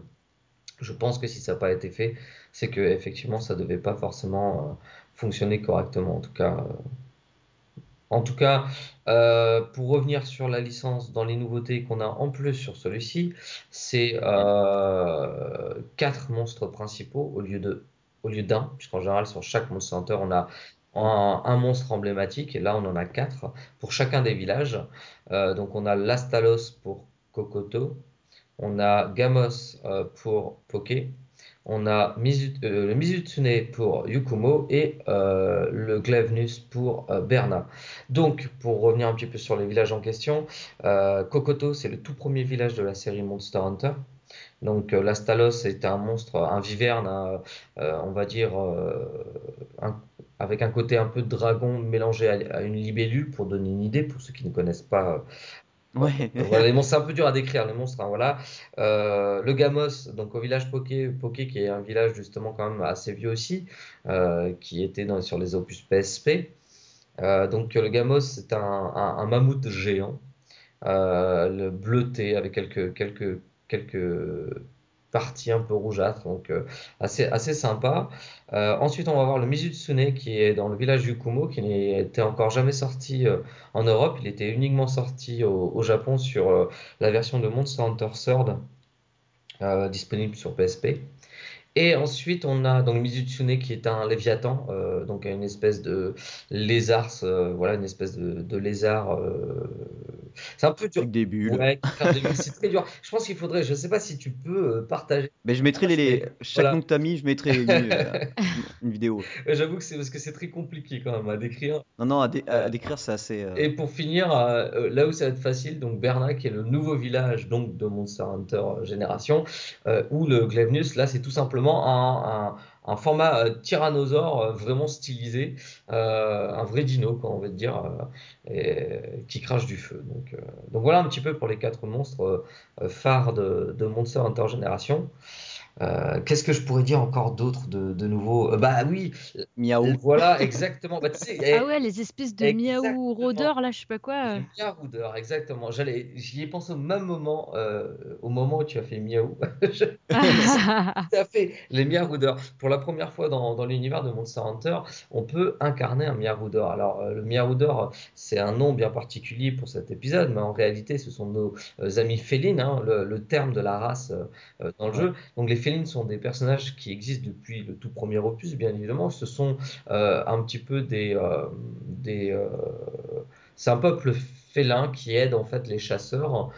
je pense que si ça n'a pas été fait, c'est que effectivement ça devait pas forcément euh, fonctionner correctement. En tout cas, euh, en tout cas, pour revenir sur la licence, dans les nouveautés qu'on a en plus sur celui-ci, c'est quatre monstres principaux au lieu de, au lieu d'un, puisqu'en général sur chaque Monster Hunter on a un, monstre emblématique et là on en a quatre pour chacun des villages. Euh, donc on a Lastalos pour Kokoto, on a Gamos euh, pour Poké, on a euh, le Mizutsune pour Yukumo et le Glavnus pour Berna. Donc, pour revenir un petit peu sur les villages en question, Kokoto, c'est le tout premier village de la série Monster Hunter. Donc, euh, Lastalos est un monstre, un viverne, un, euh, on va dire, euh, un- avec un côté un peu de dragon mélangé à, à une libellule, pour donner une idée, pour ceux qui ne connaissent pas Ouais. voilà, les monstres, c'est un peu dur à décrire, les monstres, hein, voilà. Euh, le Gamos, donc au village Poké, Poké, qui est un village justement quand même assez vieux aussi, euh, qui était dans, sur les opus PSP. Euh, donc le Gamos, c'est un, un- un mammouth géant, le bleuté avec quelques, quelques, quelques parties un peu rougeâtres, donc euh, assez, assez sympa. Euh, ensuite, on va voir le Mizutsune qui est dans le village Yukumo, qui n'était encore jamais sorti euh, en Europe. Il était uniquement sorti au, Japon sur la version de Monster Hunter Sword, disponible sur PSP. Et ensuite, on a donc Mizutsune qui est un léviathan, donc une espèce de lézard, voilà, une espèce de, lézard. C'est un peu dur. Avec des bulles. Ouais, c'est très dur. Je pense qu'il faudrait, je sais pas si tu peux euh, partager. Mais je mettrai les, les- chaque Voilà. nom que t'as mis, je mettrai une, euh, une vidéo. Euh, J'avoue que c'est parce que c'est très compliqué quand même à décrire. Non, non, à, dé- à- à décrire, c'est assez. euh, Et pour finir, euh, euh, là où ça va être facile, donc Berna, qui est le nouveau village donc de Monster Hunter euh, Génération, euh, où le Glavnus, là, c'est tout simplement un, un- un format euh, tyrannosaure euh, vraiment stylisé, euh, un vrai dino, quoi, on va dire, euh, qui crache du feu. Donc, voilà un petit peu pour les quatre monstres phares de, de Monster Hunter Génération. Euh, Qu'est-ce que je pourrais dire encore d'autre de, de nouveau? Euh, Bah oui, Miaou. voilà, exactement. Bah, tu sais, Ah ouais, les espèces de miaou rôdeurs, là, je sais pas quoi. le miaoudeur, exactement. J'allais, j'y ai pensé au même moment, euh, au moment où tu as fait miaou. Je- Tout à fait, les miaoudeurs. Pour la première fois dans, dans l'univers de Monster Hunter, on peut incarner un miaoudeur. Alors, euh, le miaoudeur, c'est un nom bien particulier pour cet épisode, mais en réalité, ce sont nos euh, amis félines, hein, le, le terme de la race euh, euh, dans le Ouais. jeu. Donc, les félines sont des personnages qui existent depuis le tout premier opus, bien évidemment. Ce sont euh, un petit peu des, euh, des euh, c'est un peuple félin qui aide en fait les chasseurs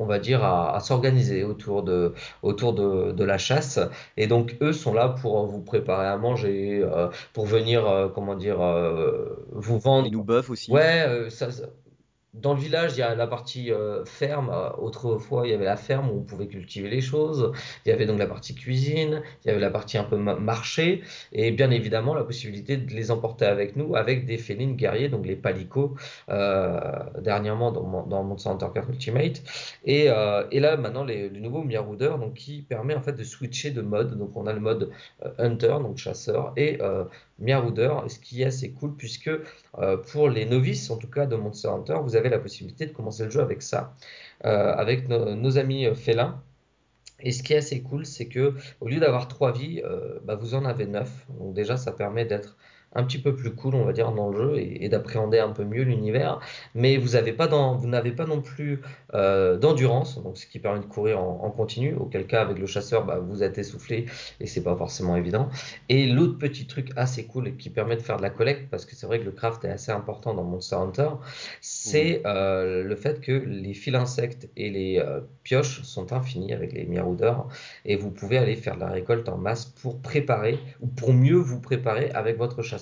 on va dire, à, s'organiser autour de, autour de, la chasse. Et donc, eux sont là pour vous préparer à manger, euh, pour venir, euh, comment dire, euh, vous vendre. Et nous buff aussi. Ouais, ça, dans le village, il y a la partie euh, ferme. Euh, autrefois, il y avait la ferme où on pouvait cultiver les choses. Il y avait donc la partie cuisine. Il y avait la partie un peu marché. Et bien évidemment, la possibilité de les emporter avec nous avec des félines guerriers, donc les palicots, euh, dernièrement dans, dans Monster Hunter Ultimate. Et, et, là, maintenant, le nouveau Miarooder, donc qui permet en fait de switcher de mode. Donc on a le mode Hunter, donc chasseur, et Miarooder, ce qui est assez cool puisque pour les novices, en tout cas de Monster Hunter, vous avez la possibilité de commencer le jeu avec ça, euh, avec nos amis euh, félins. Et ce qui est assez cool, c'est que au lieu d'avoir trois vies, euh, bah, vous en avez neuf. Donc déjà, ça permet d'être un petit peu plus cool, on va dire, dans le jeu et, d'appréhender un peu mieux l'univers. Mais vous n'avez pas, pas, non plus euh, d'endurance, donc ce qui permet de courir en, continu. Auquel cas, avec le chasseur, bah, vous êtes essoufflé et c'est pas forcément évident. Et l'autre petit truc assez cool et qui permet de faire de la collecte, parce que c'est vrai que le craft est assez important dans Monster Hunter, c'est euh, le fait que les fils insectes et les euh, pioches sont infinis avec les Mirouders et vous pouvez aller faire de la récolte en masse pour préparer ou pour mieux vous préparer avec votre chasseur.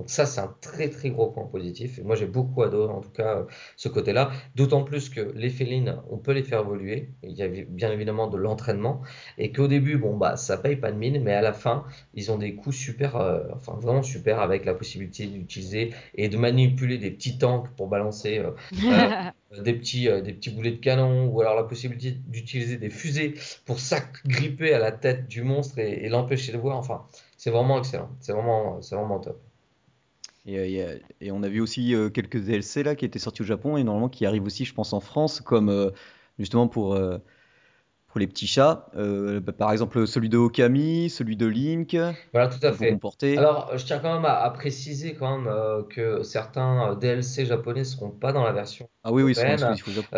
Donc ça, c'est un très très gros point positif. Et moi, j'ai beaucoup adoré en tout cas ce côté-là. D'autant plus que les félines, on peut les faire évoluer. Il y a bien évidemment de l'entraînement. Et qu'au début, bon, bah, ça paye pas de mine. Mais à la fin, ils ont des coups super, euh, enfin vraiment super avec la possibilité d'utiliser et de manipuler des petits tanks pour balancer euh, euh, des, petits, des petits boulets de canon. Ou alors la possibilité d'utiliser des fusées pour s'agripper à la tête du monstre et, et l'empêcher de voir. Enfin, c'est vraiment excellent. C'est vraiment, c'est vraiment top. Et, euh, et, on a vu aussi euh, quelques DLC là qui étaient sortis au Japon et normalement qui arrivent aussi, je pense, en France, comme euh, justement pour pour les petits chats. Euh, bah, par exemple, celui de Okami, celui de Link. Voilà, tout à fait. Alors, je tiens quand même à, préciser quand même euh, que certains euh, DLC japonais ne seront pas dans la version. Ah oui, oui, ils seront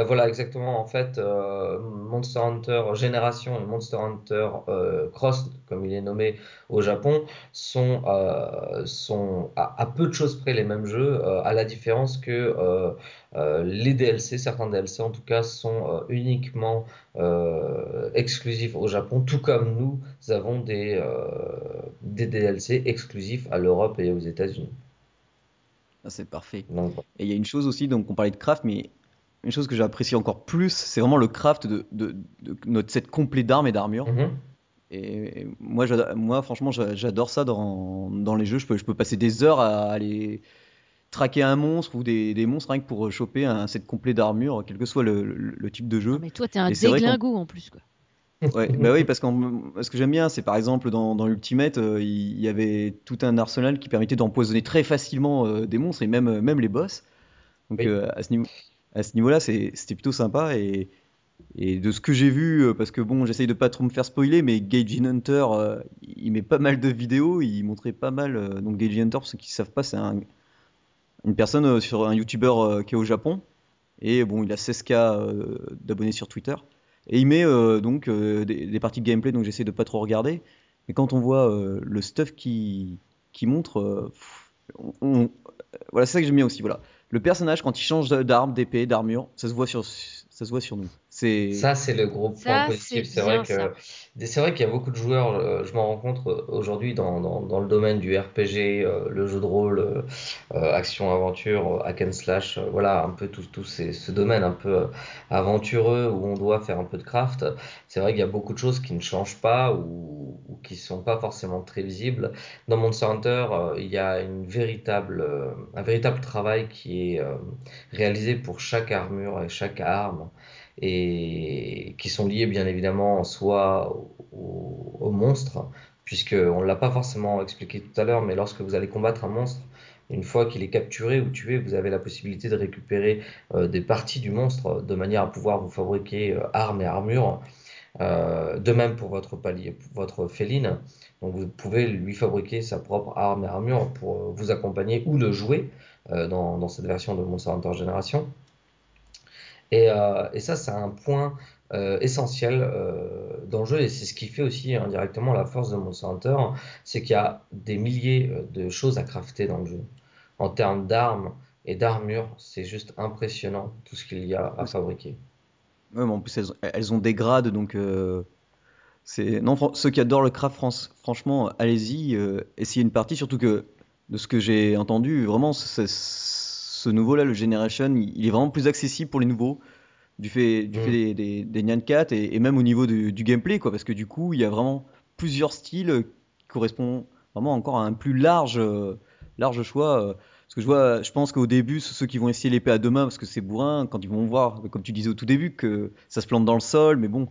voilà, exactement. En fait, Monster Hunter Génération et Monster Hunter Cross, comme il est nommé au Japon, sont, sont à, peu de choses près les mêmes jeux, à la différence que les DLC, certains DLC en tout cas, sont uniquement euh, exclusif au Japon, tout comme nous avons des, euh, des DLC exclusifs à l'Europe et aux États-Unis. Ah, c'est parfait. et il y a une chose aussi, donc on parlait de craft, mais une chose que j'apprécie encore plus, c'est vraiment le craft de, de, notre set complet d'armes et d'armures. Mm-hmm. Et moi, moi franchement, j'adore ça dans, dans, les jeux. Je peux, je peux passer des heures à aller traquer un monstre ou des, des monstres rien que pour choper un set complet d'armure, quel que soit le, le, type de jeu. mais toi, t'es un déglingo en plus, quoi. Ouais, bah oui, parce que ce que j'aime bien, c'est par exemple dans, dans Ultimate, euh, il y, avait tout un arsenal qui permettait d'empoisonner très facilement euh, des monstres et même, euh, même les boss. Donc à ce niveau, à ce niveau-là, c'était plutôt sympa et, et de ce que j'ai vu, parce que bon, j'essaye de pas trop me faire spoiler, mais Gage Hunter, il met pas mal de vidéos, il montrait pas mal. donc Gage Hunter, pour ceux qui savent pas, c'est un, une personne euh, sur un youtubeur euh, qui est au Japon. Et bon, il a 16K euh, d'abonnés sur Twitter. Et il met donc des, parties de gameplay, donc j'essaie de pas trop regarder. Mais quand on voit le stuff qui, qui montre, voilà, c'est ça que j'aime bien aussi. Voilà, le personnage quand il change d'arme, d'épée, d'armure, ça se voit sur, ça se voit sur nous. Ça, c'est le gros point positif. C'est vrai que c'est vrai qu'il y a beaucoup de joueurs, euh, je m'en rends compte euh, aujourd'hui dans, dans, le domaine du RPG, euh, le jeu de rôle, action-aventure, hack and slash, voilà, un peu tout, tout ce domaine un peu aventureux où on doit faire un peu de craft. C'est vrai qu'il y a beaucoup de choses qui ne changent pas ou, ou qui sont pas forcément très visibles. Dans Monster Hunter, il y a une véritable, un véritable travail qui est réalisé pour chaque armure et chaque arme et qui sont liés bien évidemment soit au, au monstre, puisqu'on ne l'a pas forcément expliqué tout à l'heure, mais lorsque vous allez combattre un monstre, une fois qu'il est capturé ou tué, vous avez la possibilité de récupérer euh, des parties du monstre de manière à pouvoir vous fabriquer euh, armes et armures. Euh, de même pour votre palier, féline. Donc vous pouvez lui fabriquer sa propre arme et armure pour vous accompagner ou le jouer dans, cette version de Monster Hunter Euh, et, ça, c'est un point euh, essentiel euh, dans le jeu et c'est ce qui fait aussi indirectement la force de Monster Hunter, c'est qu'il y a des milliers de choses à crafter dans le jeu. En termes d'armes et d'armures, c'est juste impressionnant tout ce qu'il y a à fabriquer. Ouais, mais en plus, elles, elles ont des grades, donc c'est non ceux qui adorent le craft, France, franchement, allez-y, euh, essayez une partie. Surtout que de ce que j'ai entendu, vraiment, ce, ce nouveau-là, le Generation, il, est vraiment plus accessible pour les nouveaux du fait du fait Mm. des, des, des Nyan Cat et, et même au niveau du, du gameplay, quoi, parce que du coup, il y a vraiment plusieurs styles qui correspondent vraiment encore à un plus large euh, large choix. euh, parce que je vois, je pense qu'au début, ceux qui vont essayer l'épée à deux mains parce que c'est bourrin, quand ils vont voir, comme tu disais au tout début, que ça se plante dans le sol, mais bon,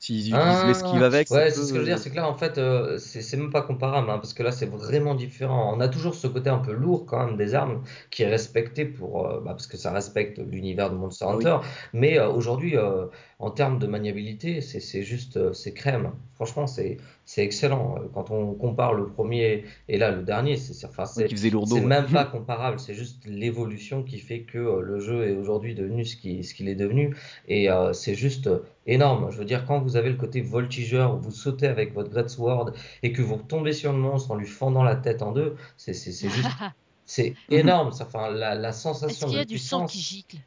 s'ils utilisent l'esquive Ah, avec, ça ouais, c'est ce que je veux dire, c'est que là, en fait, euh, c'est même pas comparable, hein, parce que là, c'est vraiment différent. On a toujours ce côté un peu lourd, quand même, des armes, qui est respecté pour, euh, bah, parce que ça respecte l'univers de Monster Ah oui. Hunter. Mais euh, aujourd'hui, euh, en termes de maniabilité, c'est juste, euh, c'est crème. Franchement, c'est excellent. Quand on compare le premier et là, le dernier, c'est enfin, Oui, ouais. même pas comparable. C'est juste l'évolution qui fait que euh, le jeu est aujourd'hui devenu ce qui, ce qu'il est devenu. Et euh, c'est juste énorme. Je veux dire, quand vous avez le côté voltigeur, où vous sautez avec votre Greatsword et que vous retombez sur le monstre en lui fendant la tête en deux, c'est juste, c'est énorme. Ça, enfin, la, la Est-ce sensation qu'il de y a du sang qui gicle?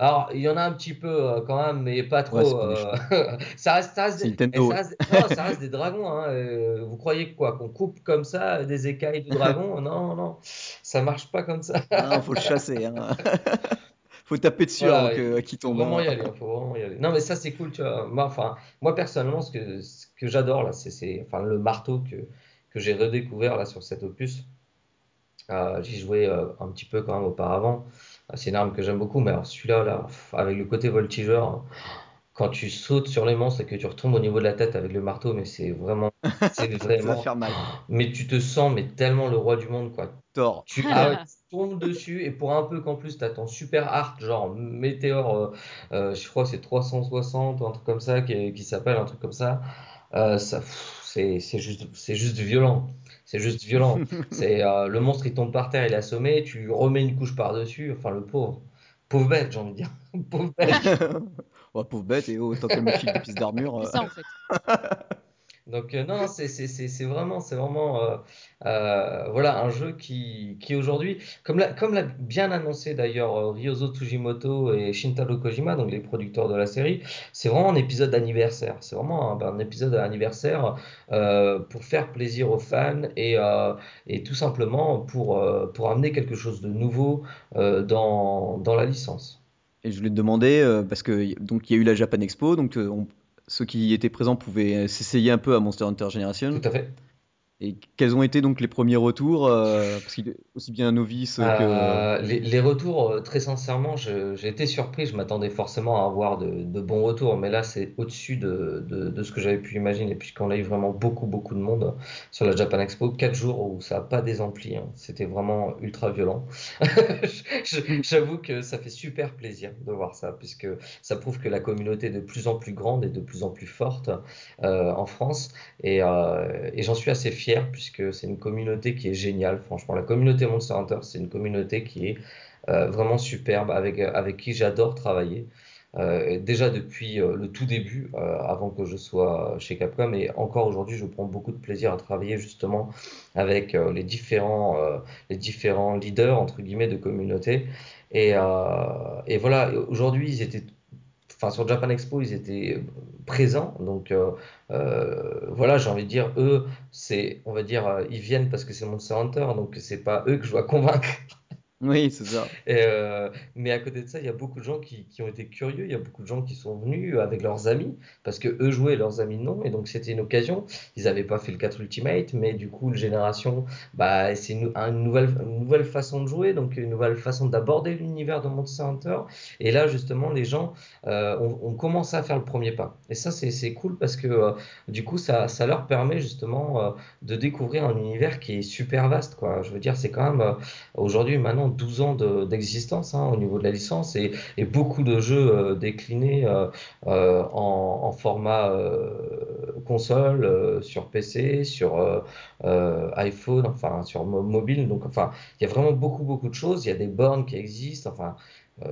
Alors, il y en a un petit peu euh, quand même, mais pas trop. euh. Ça reste, ça reste C'est des, et Nintendo, ça ouais. reste- non, ça reste des dragons. hein. Euh, Vous croyez quoi? Qu'on coupe comme ça des écailles de dragon? Non, non, ça marche pas comme ça. Non, faut le chasser, hein. Faut taper dessus avant Voilà, que il qu'il faut tombe, vraiment hein. y aller, il faut vraiment y aller. Non, mais ça, c'est cool, tu vois. Moi, enfin, moi personnellement, ce que, ce que j'adore, là, c'est, c'est, enfin, le marteau que, que j'ai redécouvert, là, sur cet opus. Euh, j'y jouais euh, un petit peu quand même auparavant. Euh, C'est une arme que j'aime beaucoup, mais alors celui-là, là, avec le côté voltigeur, quand tu sautes sur les monstres et que tu retombes au niveau de la tête avec le marteau, mais c'est vraiment, c'est Ça, ça vraiment, faire mal. mais tu te sens, mais tellement le roi du monde, quoi. Thor. Tu, ah tu tombes dessus et pour un peu qu'en plus tu as ton super art, genre Météore, euh, euh, je crois que c'est 360 ou un truc comme ça qui, qui s'appelle, un truc comme ça, euh, ça c'est juste, c'est juste violent. C'est juste violent. C'est euh, le monstre il tombe par terre, il est assommé, tu lui remets une couche par-dessus, enfin le pauvre. Pauvre bête, j'ai envie de dire. Pauvre bête. Oh, pauvre bête, et oh, tant qu'elle me file des pièces d'armure. C'est euh. ça en fait. Donc euh, non, c'est vraiment, c'est vraiment euh, euh, voilà, un jeu qui, qui aujourd'hui, comme l'a comme l'a bien annoncé d'ailleurs euh, Ryozo Tsujimoto et Shintaro Kojima, donc les producteurs de la série, c'est vraiment un épisode d'anniversaire. C'est vraiment un, un épisode d'anniversaire euh, pour faire plaisir aux fans et, euh, et tout simplement pour, euh, pour amener quelque chose de nouveau euh, dans, dans la licence. Et je voulais te demander, euh, parce que y- donc il y a eu la Japan Expo, donc euh, on- ceux qui étaient présents pouvaient s'essayer un peu à Monster Hunter Generation. Et quels ont été donc les premiers retours, euh, parce qu'il est aussi bien novice que... Euh, les, retours, euh, très sincèrement, j'ai été surpris. Je m'attendais forcément à avoir de, bons retours, mais là, c'est au-dessus de, ce que j'avais pu imaginer, puisqu'on a eu vraiment beaucoup, beaucoup de monde sur la Japan Expo. Quatre jours où ça n'a pas désempli. hein. C'était vraiment ultra violent. J'avoue que ça fait super plaisir de voir ça, puisque ça prouve que la communauté est de plus en plus grande et de plus en plus forte en France. Et, et j'en suis assez fier puisque c'est une communauté qui est géniale. Franchement, la communauté Monster Hunter, c'est une communauté qui est euh, vraiment superbe, avec, avec qui j'adore travailler. Euh, déjà depuis euh, le tout début, euh, avant que je sois chez Capcom, et encore aujourd'hui, je prends beaucoup de plaisir à travailler justement avec euh, les différents, euh, les différents leaders entre guillemets de communauté. Et, euh, et voilà, aujourd'hui, ils étaient enfin sur Japan Expo, ils étaient présents. Donc euh, euh, voilà, j'ai envie de dire, eux, c'est, on va dire, euh, ils viennent parce que c'est Monster Hunter, donc c'est pas eux que je dois convaincre. Oui, c'est ça. Euh, mais à côté de ça, il y a beaucoup de gens qui, ont été curieux, il y a beaucoup de gens qui sont venus avec leurs amis, parce que eux jouaient, leurs amis non, et donc c'était une occasion. Ils n'avaient pas fait le 4 Ultimate, mais du coup, le Génération, bah, c'est une, nouvelle, façon de jouer, donc une nouvelle façon d'aborder l'univers de Monster Hunter. Et là, justement, les gens euh, ont, commencé à faire le premier pas. Et ça, c'est cool parce que euh, du coup, ça, leur permet justement euh, de découvrir un univers qui est super vaste. Je veux dire, c'est quand même aujourd'hui maintenant 12 ans de- d'existence hein, au niveau de la licence et, beaucoup de jeux euh, déclinés euh, euh, en, en format console, sur PC, sur iPhone, enfin sur mo- mobile. Donc enfin, il y a vraiment beaucoup beaucoup de choses. Il y a des bornes qui existent. Enfin,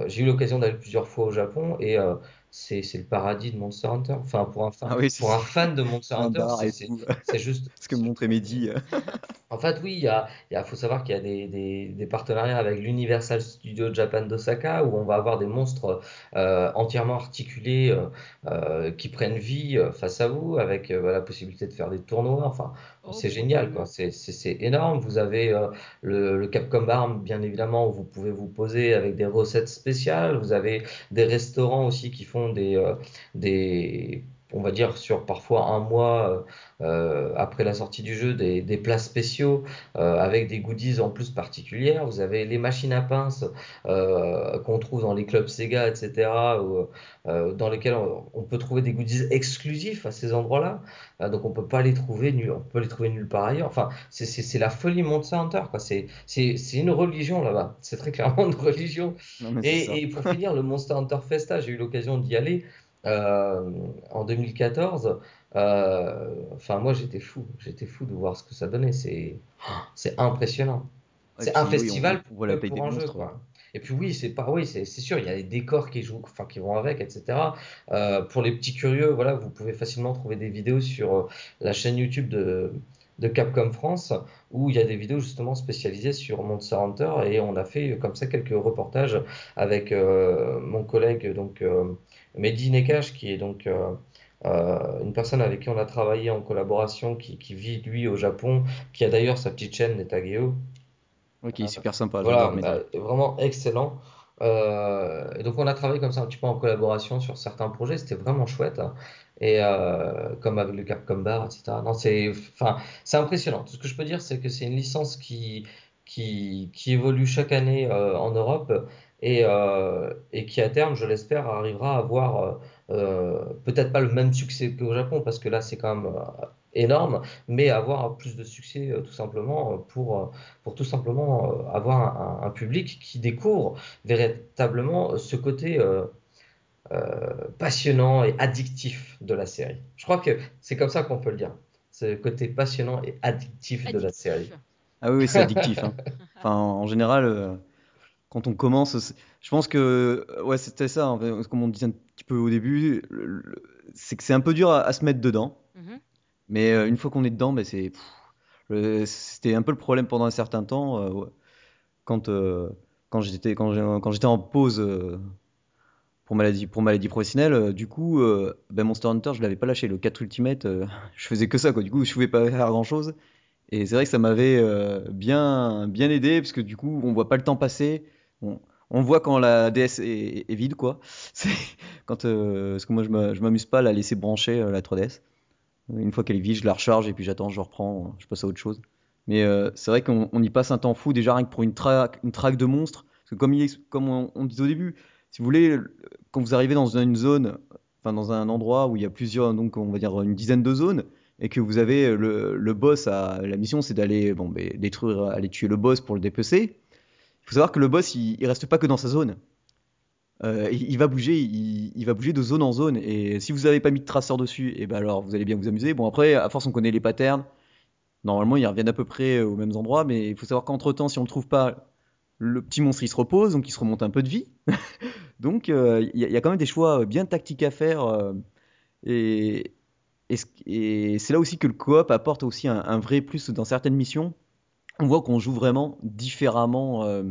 j'ai eu l'occasion d'aller plusieurs fois au Japon et c'est le paradis de Monster Hunter. Enfin, pour un fan, Ah oui, pour un fan de Monster un Hunter, c'est juste. Ce que me montrait Mehdi. euh. En fait, oui, il y a, il y a- faut savoir qu'il y a des, des- des partenariats avec l'Universal Studio Japan d'Osaka où on va avoir des monstres euh, entièrement articulés euh, qui prennent vie face à vous avec euh, la possibilité de faire des tournois. Enfin, c'est trop génial, quoi. C'est c'est- c'est énorme. Vous avez euh, le, le Capcom Arm, bien évidemment, où vous pouvez vous poser avec des recettes spéciales. Vous avez des restaurants aussi qui font des, euh, des on va dire sur parfois un mois euh, après la sortie du jeu, des, des plats spéciaux euh, avec des goodies en plus particulières. Vous avez les machines à pince euh, qu'on trouve dans les clubs Sega, etc., où, euh, dans lesquels on, on peut trouver des goodies exclusifs à ces endroits-là. Euh, donc on peut pas les trouver, nu- on peut les trouver nulle part ailleurs. Enfin, c'est la folie Monster Hunter, quoi. C'est une religion là-bas. C'est très clairement une religion. Non. Et, et pour finir, le Monster Hunter Festa, j'ai eu l'occasion d'y aller euh, en 2014. Euh, enfin, moi, j'étais fou. J'étais fou de voir ce que ça donnait. C'est c'est impressionnant. C'est un oui, festival on voit la pour, pour un jeu, quoi. Et puis oui, c'est pas oui, c'est sûr, il y a les décors qui jouent, enfin qui vont avec, etc. Euh, pour les petits curieux, voilà, vous pouvez facilement trouver des vidéos sur la chaîne YouTube de de Capcom France où il y a des vidéos justement spécialisées sur Monster Hunter et on a fait comme ça quelques reportages avec euh, mon collègue donc euh, Mehdi Nekash qui est donc euh, euh, une personne avec qui on a travaillé en collaboration qui, qui vit lui au Japon qui a d'ailleurs sa petite chaîne Netageo Ok, super sympa, voilà, bah, vraiment excellent. Euh, et donc on a travaillé comme ça un petit peu en collaboration sur certains projets, c'était vraiment chouette. hein. Et euh, comme avec le Capcom Bar, etc. Non, c'est, enfin, c'est impressionnant. Tout ce que je peux dire, c'est que c'est une licence qui, qui, qui évolue chaque année euh, en Europe et, euh, et qui à terme, je l'espère, arrivera à avoir euh, euh, peut-être pas le même succès qu'au Japon, parce que là c'est quand même euh, énorme, mais avoir plus de succès euh, tout simplement pour, pour tout simplement euh, avoir un, un public qui découvre véritablement ce côté euh, euh, passionnant et addictif de la série. Je crois que c'est comme ça qu'on peut le dire. Le côté passionnant et addictif de la série. Ah oui, oui, c'est addictif. hein. Enfin, en général, euh, quand on commence, je pense que ouais, c'était ça. en fait, comme on disait un petit peu au début, c'est que c'est un peu dur à, à se mettre dedans. Mhm. Mais euh, une fois qu'on est dedans, ben c'est, c'était un peu le problème pendant un certain temps. euh, ouais. quand euh, quand j'étais quand j'étais en pause pour maladie pour maladie professionnelle, du coup, ben Monster Hunter, je l'avais pas lâché. Le 4 Ultimate, je faisais que ça quoi. Du coup, je pouvais pas faire grand chose. Et c'est vrai que ça m'avait bien, bien aidé, parce que du coup, on voit pas le temps passer. On, voit quand la DS est, vide, quoi. C'est quand, euh, parce que moi, je m'amuse pas à la laisser brancher, euh, la 3DS. Une fois qu'elle est vide, je la recharge et puis j'attends, je reprends, je passe à autre chose. Mais euh, c'est vrai qu'on on y passe un temps fou, déjà rien que pour une track, une track de monstres. Parce que comme, on, on disait au début, si vous voulez, le- quand vous arrivez dans une zone, enfin dans un endroit où il y a plusieurs, donc on va dire une dizaine de zones, et que vous avez le, boss la mission, c'est d'aller bon, ben, détruire, aller tuer le boss pour le dépecer. Faut savoir que le boss, il, reste pas que dans sa zone. Euh, il, va bouger, il, va bouger de zone en zone. Et si vous n'avez pas mis de traceur dessus, et ben alors vous allez bien vous amuser. Bon après, à force on connaît les patterns. Normalement, ils reviennent à peu près aux mêmes endroits, mais il faut savoir qu'entre temps, si on le trouve pas, le petit monstre il se repose, donc il se remonte un peu de vie. donc euh, il y, a- quand même des choix bien tactiques à faire. euh, et, et ce- et c'est là aussi que le coop apporte aussi un vrai plus dans certaines missions. On voit qu'on joue vraiment différemment, euh,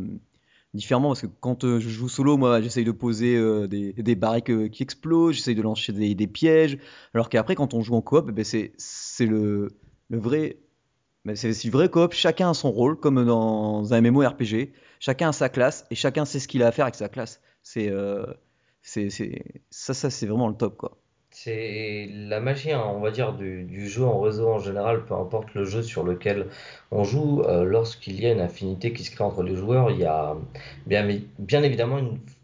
différemment parce que quand euh, je joue solo, moi j'essaye de poser euh, des, barriques euh, qui explosent, j'essaye de lancer des, pièges, alors qu'après quand on joue en coop, eh ben, c'est le, le vrai, ben, c'est vrai coop. Chacun a son rôle, comme dans un MMORPG. Chacun a sa classe et chacun sait ce qu'il a à faire avec sa classe. C'est- ça, ça c'est vraiment le top quoi. C'est la magie, hein, on va dire, du, jeu en réseau en général, peu importe le jeu sur lequel on joue, euh, lorsqu'il y a une affinité qui se crée entre les joueurs, il y a bien, bien évidemment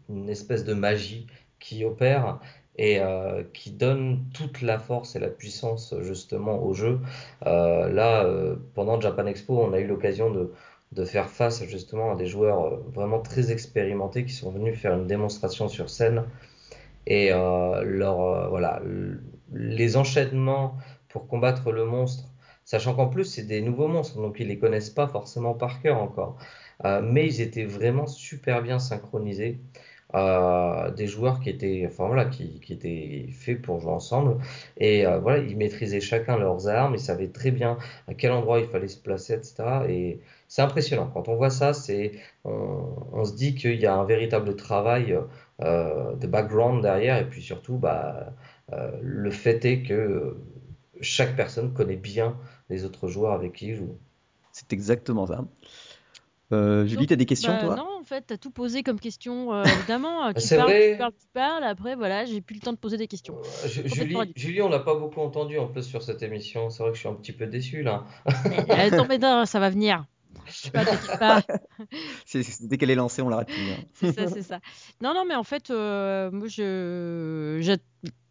une, espèce de magie qui opère et euh, qui donne toute la force et la puissance justement au jeu. Euh, là, pendant Japan Expo, on a eu l'occasion de, de faire face justement à des joueurs vraiment très expérimentés qui sont venus faire une démonstration sur scène et euh, leur, euh, voilà, les enchaînements pour combattre le monstre, sachant qu'en plus c'est des nouveaux monstres, donc ils les connaissent pas forcément par cœur encore. Euh, mais ils étaient vraiment super bien synchronisés. euh, des joueurs qui étaient, enfin voilà, qui, qui étaient faits pour jouer ensemble. Et euh, voilà, ils maîtrisaient chacun leurs armes, ils savaient très bien à quel endroit il fallait se placer, etc. Et c'est impressionnant. Quand on voit ça, c'est, on, on se dit qu'il y a un véritable travail de background derrière. Et puis surtout, bah, euh, le fait est que chaque personne connaît bien les autres joueurs avec qui il joue. C'est exactement ça. Euh, Julie, t'as des questions, Bah, toi? non, en fait, t'as tout posé comme question, euh, évidemment. Tu C'est parles, vrai. tu parles, tu parles. Après, voilà, j'ai plus le temps de poser des questions. Euh, Julie. Julie, on l'a pas beaucoup entendu en plus sur cette émission. C'est vrai que je suis un petit peu déçu là. Eh, Attends, mais non, ça va venir. Dès qu'elle est lancée, on l'arrête plus. hein. C'est ça, c'est ça. Non, non, mais en fait, euh, moi, je, j'ai,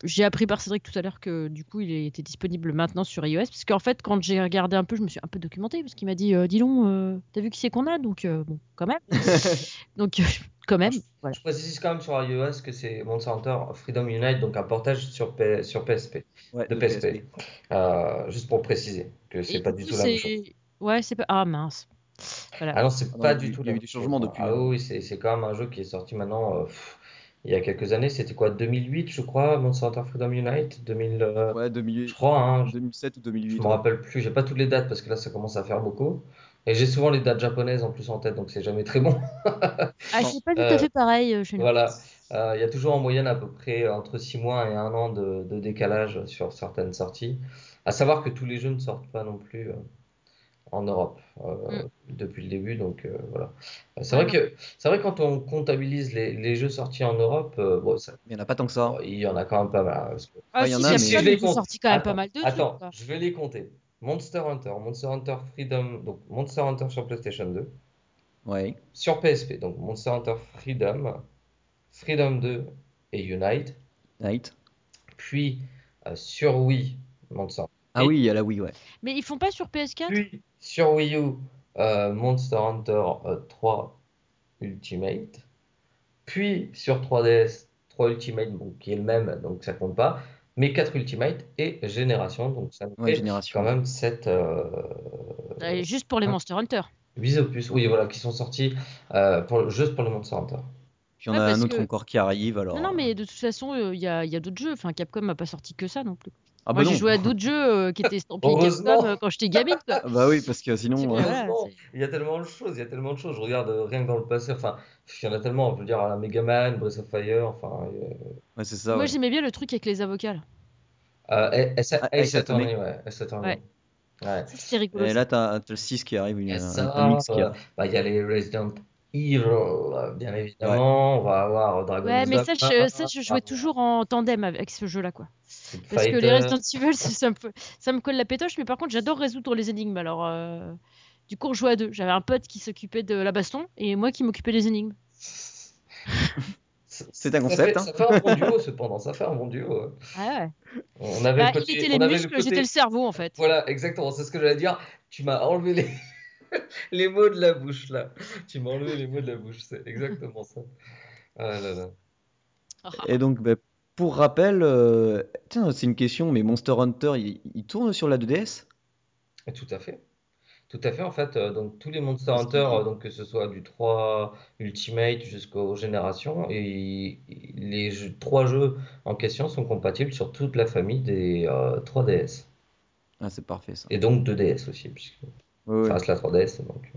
j'ai appris par Cédric tout à l'heure que du coup, il était disponible maintenant sur iOS. Parce qu'en fait, quand j'ai regardé un peu, je me suis un peu documenté parce qu'il m'a dit, euh, dis donc, euh, t'as vu qui c'est qu'on a? Donc, euh, bon, quand même. Donc, euh, quand même, voilà. Je précise quand même sur iOS que c'est Monster Hunter Freedom Unite, donc un portage sur, P- sur PSP, Ouais, de PSP. Euh, juste pour préciser que c'est Et pas du tout la même chose. Ouais, c'est pas. Ah mince. Voilà. Ah c'est Ah non, pas du tout il y a eu des changements depuis, Ah oui, c'est c'est quand même un jeu qui est sorti maintenant euh, pff, il y a quelques années. C'était quoi, 2008, je crois, Monster Hunter Freedom Unite? 2000, euh, Ouais, je 2008, crois, hein, je 2007 ou je 2008. me rappelle plus. J'ai pas toutes les dates parce que là, ça commence à faire beaucoup. Et j'ai souvent les dates japonaises en plus en tête, donc c'est jamais très bon. Ah, c'est pas tout Euh, à fait pareil chez nous. Voilà, Euh, il y a toujours en moyenne à peu près entre 6 mois et un an de, de décalage sur certaines sorties. À savoir que tous les jeux ne sortent pas non plus euh, en Europe euh, Mm. depuis le début, donc euh, voilà. Euh, C'est vrai que c'est vrai quand on comptabilise les, les jeux sortis en Europe, euh, bon, ça- Il n'y en a pas tant que ça. il y en a quand même pas mal. hein, parce que- Ah, Ouais, il y en a, mais- si je les compte, sorti quand même pas mal de attends, je vais les compter. Monster Hunter, Monster Hunter Freedom, donc Monster Hunter sur PlayStation 2, Ouais. sur PSP, donc Monster Hunter Freedom, Freedom 2 et Unite. Night. Puis euh, sur Wii, Monster. Ah Et- oui, il y a la Wii, ouais. Mais ils font pas sur PS4 Puis sur Wii U, euh, Monster Hunter euh, 3 Ultimate. Puis sur 3DS, 3 Ultimate, bon, qui est le même, donc ça compte pas. Mais 4 Ultimate et Génération, donc ça nous Ouais, fait Génération. quand même 7 Euh, Juste pour les hein. Monster Hunter. 8 opus, oui, voilà, qui sont sortis euh, pour, juste pour le Monster Hunter. Puis on Ouais, a un autre que- encore qui arrive, alors. Non, non, euh, mais de toute façon, euh, il y a, il y a d'autres jeux. Enfin, Capcom n'a pas sorti que ça non plus. Ah Moi, bah j'ai joué à d'autres jeux euh, qui étaient estampillés. Capcom euh, quand j'étais gamine. Quoi. Ah bah oui, parce que sinon. Euh, voilà, c'est- il y a tellement de choses, il y a tellement de choses. Je regarde euh, rien que dans le passé, enfin, il y en a tellement, on peut dire la Mega Man, Breath of Fire, enfin, euh, Ouais, c'est ça. Moi, ouais. j'aimais bien le truc avec les avocats. Euh, Ace Ah, Attorney. Ouais, Ace Attorney. Ouais. C'était rigolo. Et là, t'as le 6 qui arrive, une, Et un, ça, un mix qui euh, arrive. bah, il y a les Resident Evil, euh, bien évidemment. On va avoir Dragon's Ouais, mais ça, je, ça, je jouais toujours en tandem avec ce jeu-là, quoi. Street Parce que les. Resident Evil, ça, ça me, ça me colle la pétoche, mais par contre, j'adore résoudre les énigmes. Alors, euh, du coup, on jouait à deux. J'avais un pote qui s'occupait de la baston et moi qui m'occupais des énigmes. C'est un Ça concept, fait, hein. ça fait un bon duo, cependant. Ça fait un bon duo. ouais. Ah ouais. On avait Bah, le côté, il était les on avait le muscles, côté- j'étais le cerveau, en fait. Voilà, exactement, c'est ce que j'allais dire. Tu m'as enlevé les... les mots de la bouche, là. Tu m'as enlevé les mots de la bouche, c'est exactement ça. Ah là là. Et donc, bah, pour rappel, euh, tiens, c'est une question, mais Monster Hunter, il, il tourne sur la 2DS? Et Tout à fait. Tout à fait, en fait, euh, donc tous les Monster Hunter, euh, donc que ce soit du 3 Ultimate jusqu'aux générations, et les jeux- trois jeux en question sont compatibles sur toute la famille des euh, 3DS. Ah, c'est parfait ça. Et donc 2DS aussi, puisque Ouais. ça reste la 3DS. Donc.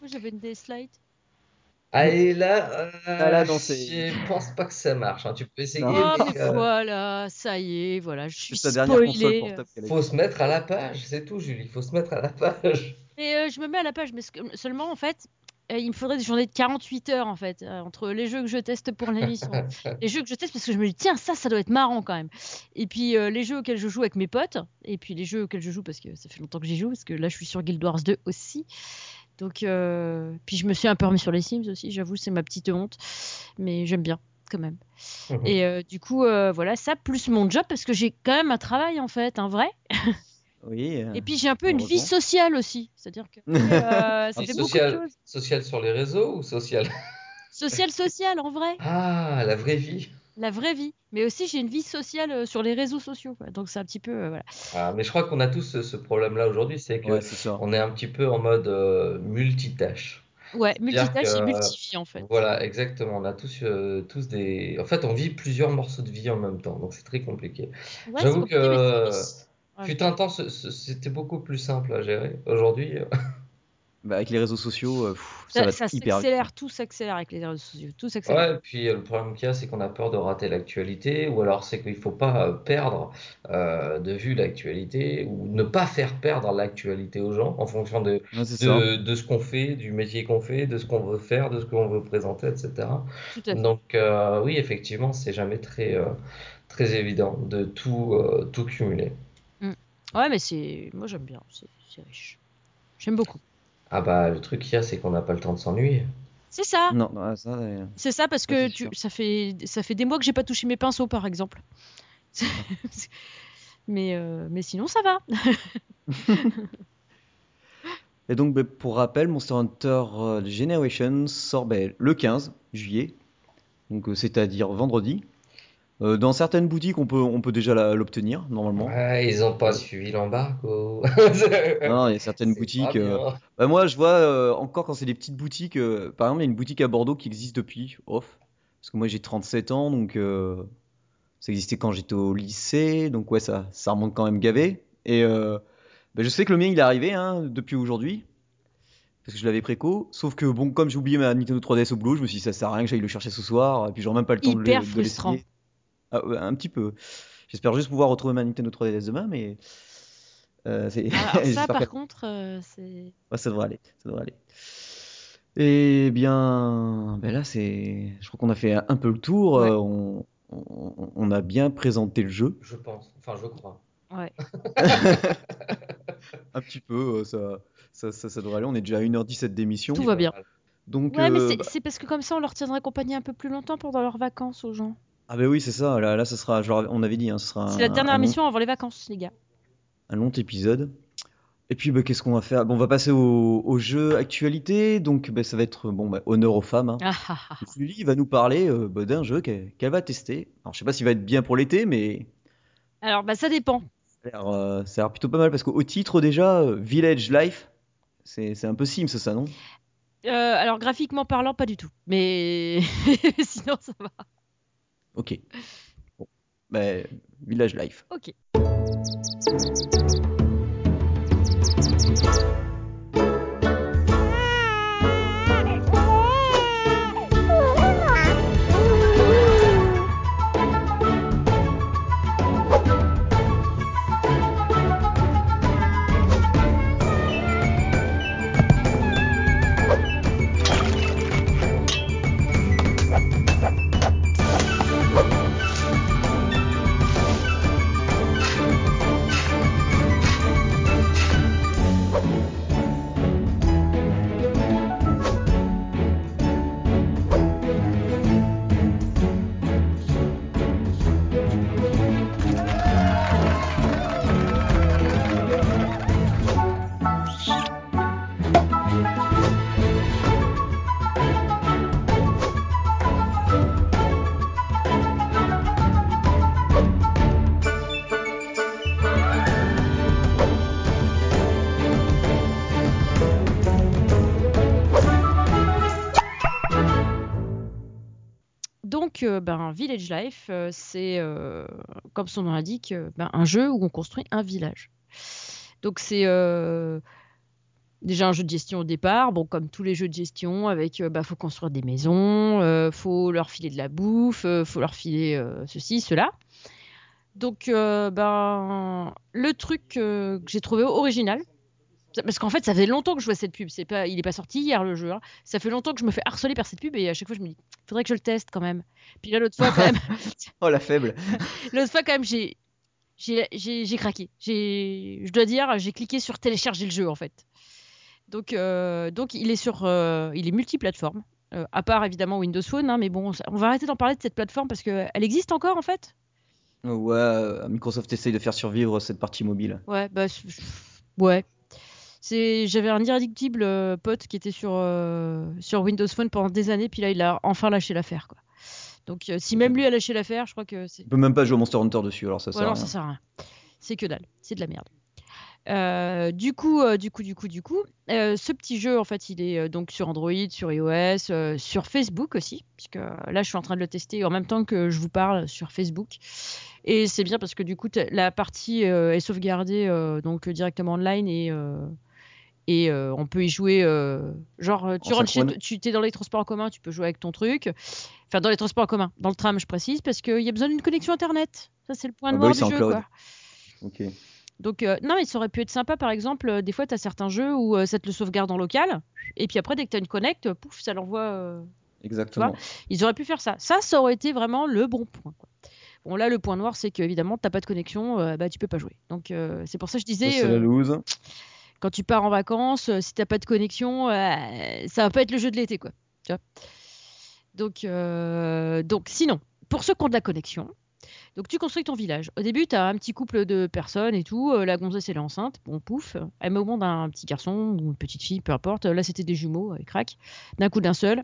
Moi, j'avais une DS Lite. Ah, et là, euh, Ah, là, non, je pense pas que ça marche. hein. Tu peux essayer, Non. Oh, mais, mais euh, voilà, ça y est, voilà, je suis a faut se mettre à la page, c'est tout, Julie. Faut se mettre à la page. Et euh, je me mets à la page, mais seulement, en fait, il me faudrait des journées de 48 heures, en fait, euh, entre les jeux que je teste pour l'émission. les jeux que je teste parce que je me dis, tiens, ça, ça doit être marrant quand même. Et puis euh, les jeux auxquels je joue avec mes potes, et puis les jeux auxquels je joue parce que ça fait longtemps que j'y joue, parce que là, je suis sur Guild Wars 2 aussi. Donc, euh, puis je me suis un peu remis sur les Sims aussi, j'avoue, c'est ma petite honte, mais j'aime bien quand même. Et euh, du coup, euh, voilà, ça plus mon job parce que j'ai quand même un travail en fait, un vrai. Oui. euh, Et puis j'ai un peu une vie sociale aussi, c'est-à-dire que euh, ça Et fait beaucoup de social, choses. social sur les réseaux ou social? Social, social en vrai, Ah, la vraie vie. la vraie vie. Mais aussi j'ai une vie sociale euh, sur les réseaux sociaux. quoi. Donc c'est un petit peu euh, voilà. Ah, mais je crois qu'on a tous ce, ce problème-là aujourd'hui, c'est que Ouais, on est un petit peu en mode euh, multitâche. Ouais, multitâche que, et multivie en fait. Voilà, exactement. On a tous, euh, tous des. En fait, on vit plusieurs morceaux de vie en même temps, donc c'est très compliqué. Ouais, J'avoue que Ouais. fut un temps, c'était beaucoup plus simple à gérer. Aujourd'hui, euh, Bah, avec les réseaux sociaux, euh, pff, ça, Ça, va ça hyper vite. s'accélère, tout s'accélère avec les réseaux sociaux, tout s'accélère. ouais. Puis euh, le problème qu'il y a, c'est qu'on a peur de rater l'actualité, ou alors c'est qu'il faut pas perdre euh, de vue l'actualité, ou ne pas faire perdre l'actualité aux gens en fonction de, Ouais, c'est ça. de, de ce qu'on fait, du métier qu'on fait, de ce qu'on veut faire, de ce qu'on veut présenter, etc. Tout à fait. Donc euh, oui, effectivement, c'est jamais très, euh, très évident de tout, euh, tout cumuler. Ouais, mais c'est. Moi j'aime bien, c'est riche. J'aime beaucoup. Ah bah le truc qu'il y a, c'est qu'on n'a pas le temps de s'ennuyer. C'est ça, Non, non, ça, euh, c'est ça parce Ça, que tu... ça, fait... ça fait des mois que j'ai pas touché mes pinceaux par exemple. mais, euh, mais sinon ça va. Et donc, bah, pour rappel, Monster Hunter euh, Generations sort bah, le 15 juillet, donc c'est-à-dire vendredi. Euh, dans certaines boutiques, on peut, on peut déjà l'obtenir normalement. Ouais, ils ont pas suivi l'embargo. Non, il y a certaines boutiques. euh, bah, moi, je vois euh, encore quand c'est des petites boutiques. euh, par exemple, il y a une boutique à Bordeaux qui existe depuis. Off. Parce que moi, j'ai 37 ans, donc euh, ça existait quand j'étais au lycée. Donc, ouais, ça, ça remonte quand même gavé. Et euh, bah, je sais que le mien, il est arrivé hein, depuis aujourd'hui. Parce que je l'avais préco. Sauf que, bon, comme j'ai oublié ma Nintendo 3DS au boulot, je me suis dit, ça sert à rien que j'aille le chercher ce soir. Et puis, j'aurai même pas le temps de le- Hyper frustrant. l'essayer. Ah, un petit peu. J'espère juste pouvoir retrouver ma Nintendo 3DS demain, mais. euh, Alors ça par contre, euh, c'est. Ouais, ça devrait aller, ça devrait aller. Eh bien, ben là, c'est, je crois qu'on a fait un peu le tour. Ouais. euh, on, on- on a bien présenté le jeu, Je pense. Enfin, je crois. Ouais. un petit peu. ça, ça, ça, ça devrait aller. On est déjà à 1h17 d'émission. Tout va bien. Donc, Ouais, mais euh, c'est bah- c'est parce que comme ça on leur tiendrait compagnie un peu plus longtemps pendant leurs vacances aux gens. Ah ben oui, c'est ça. Là, là, ça sera, genre, on avait dit, hein, ce sera C'est la dernière un mission avant les vacances, les gars. un long épisode. Et puis, bah, qu'est-ce qu'on va faire? Bon, on va passer au, au jeu actualité. Donc, bah, ça va être bon, bah, honneur aux femmes. hein. Ah, ah, ah. Julie va nous parler euh, d'un jeu qu'elle va tester. Alors, je sais pas s'il va être bien pour l'été, mais Alors bah ça dépend. Ça a l'air, euh, ça a l'air plutôt pas mal parce qu'au titre déjà, euh, Village Life, c'est c'est un peu Sims ça, non? Alors graphiquement parlant, pas du tout. Mais sinon ça va. Ok. Bon. Ben, Village Life. Ok. Ben, Village Life, euh, c'est, euh, comme son nom l'indique, euh, ben, un jeu où on construit un village. Donc, c'est déjà un jeu de gestion au départ. Bon, comme tous les jeux de gestion, avec, euh, bah, faut construire des maisons, euh, faut leur filer de la bouffe, faut leur filer ceci, cela. Donc, ben, le truc que j'ai trouvé original, parce qu'en fait, ça fait longtemps que je vois cette pub. C'est pas, il est pas sorti hier le jeu. hein. Ça fait longtemps que je me fais harceler par cette pub et à chaque fois je me dis, faudrait que je le teste quand même. Puis là l'autre fois quand même, Oh la faible. l'autre fois quand même j'ai, craqué. J'ai, je dois dire, j'ai cliqué sur télécharger le jeu en fait. Donc, euh, donc il est sur, euh, il est multiplateforme. Euh, à part évidemment Windows Phone, hein, mais bon, on va arrêter d'en parler de cette plateforme parce que elle existe encore en fait? Ouais, euh, Microsoft essaye de faire survivre cette partie mobile. Ouais, bah, ouais. C'est, j'avais un irréductible euh, pote qui était sur, euh, sur Windows Phone pendant des années, puis là, il a enfin lâché l'affaire, quoi. Donc, euh, si même lui a lâché l'affaire, je crois que c'est. On peut même pas jouer au Monster Hunter dessus, alors ça Ouais, sert à rien. ça sert à rien. C'est que dalle. C'est de la merde. Euh, du coup, euh, du coup, du coup, du coup, euh, ce petit jeu, en fait, il est donc sur Android, sur iOS, sur Facebook aussi, puisque là, je suis en train de le tester en même temps que je vous parle sur Facebook. Et c'est bien parce que du coup, la partie est sauvegardée donc directement online et et euh, on peut y jouer. euh, genre, euh, tu En rentres chez, tu es dans les transports en commun, tu peux jouer avec ton truc. Enfin, dans les transports en commun, dans le tram, je précise, parce qu'il y a besoin d'une connexion internet. Ça, c'est le point Ah bah noir oui, du jeu, quoi. Donc, euh, non, mais ça aurait pu être sympa, par exemple, des fois, tu as certains jeux où ça te le sauvegarde en local, et puis après, dès que tu as une connect, pouf, ça l'envoie. Exactement. Ils auraient pu faire ça. Ça, ça aurait été vraiment le bon point. quoi. Bon, là, le point noir, c'est qu'évidemment, t'as pas de connexion, bah, tu peux pas jouer. Donc, c'est pour ça que je disais, c'est la loose. Quand tu pars en vacances, euh, si t'as pas de connexion, euh, ça va pas être le jeu de l'été, quoi. Euh, donc, sinon, pour ceux qui ont de la connexion, donc tu construis ton village. Au début, tu as un petit couple de personnes et tout. la gonzesse, elle est enceinte. Bon, pouf. Elle met au monde un petit garçon ou une petite fille, peu importe. Là, c'était des jumeaux avec crack. D'un coup d'un seul.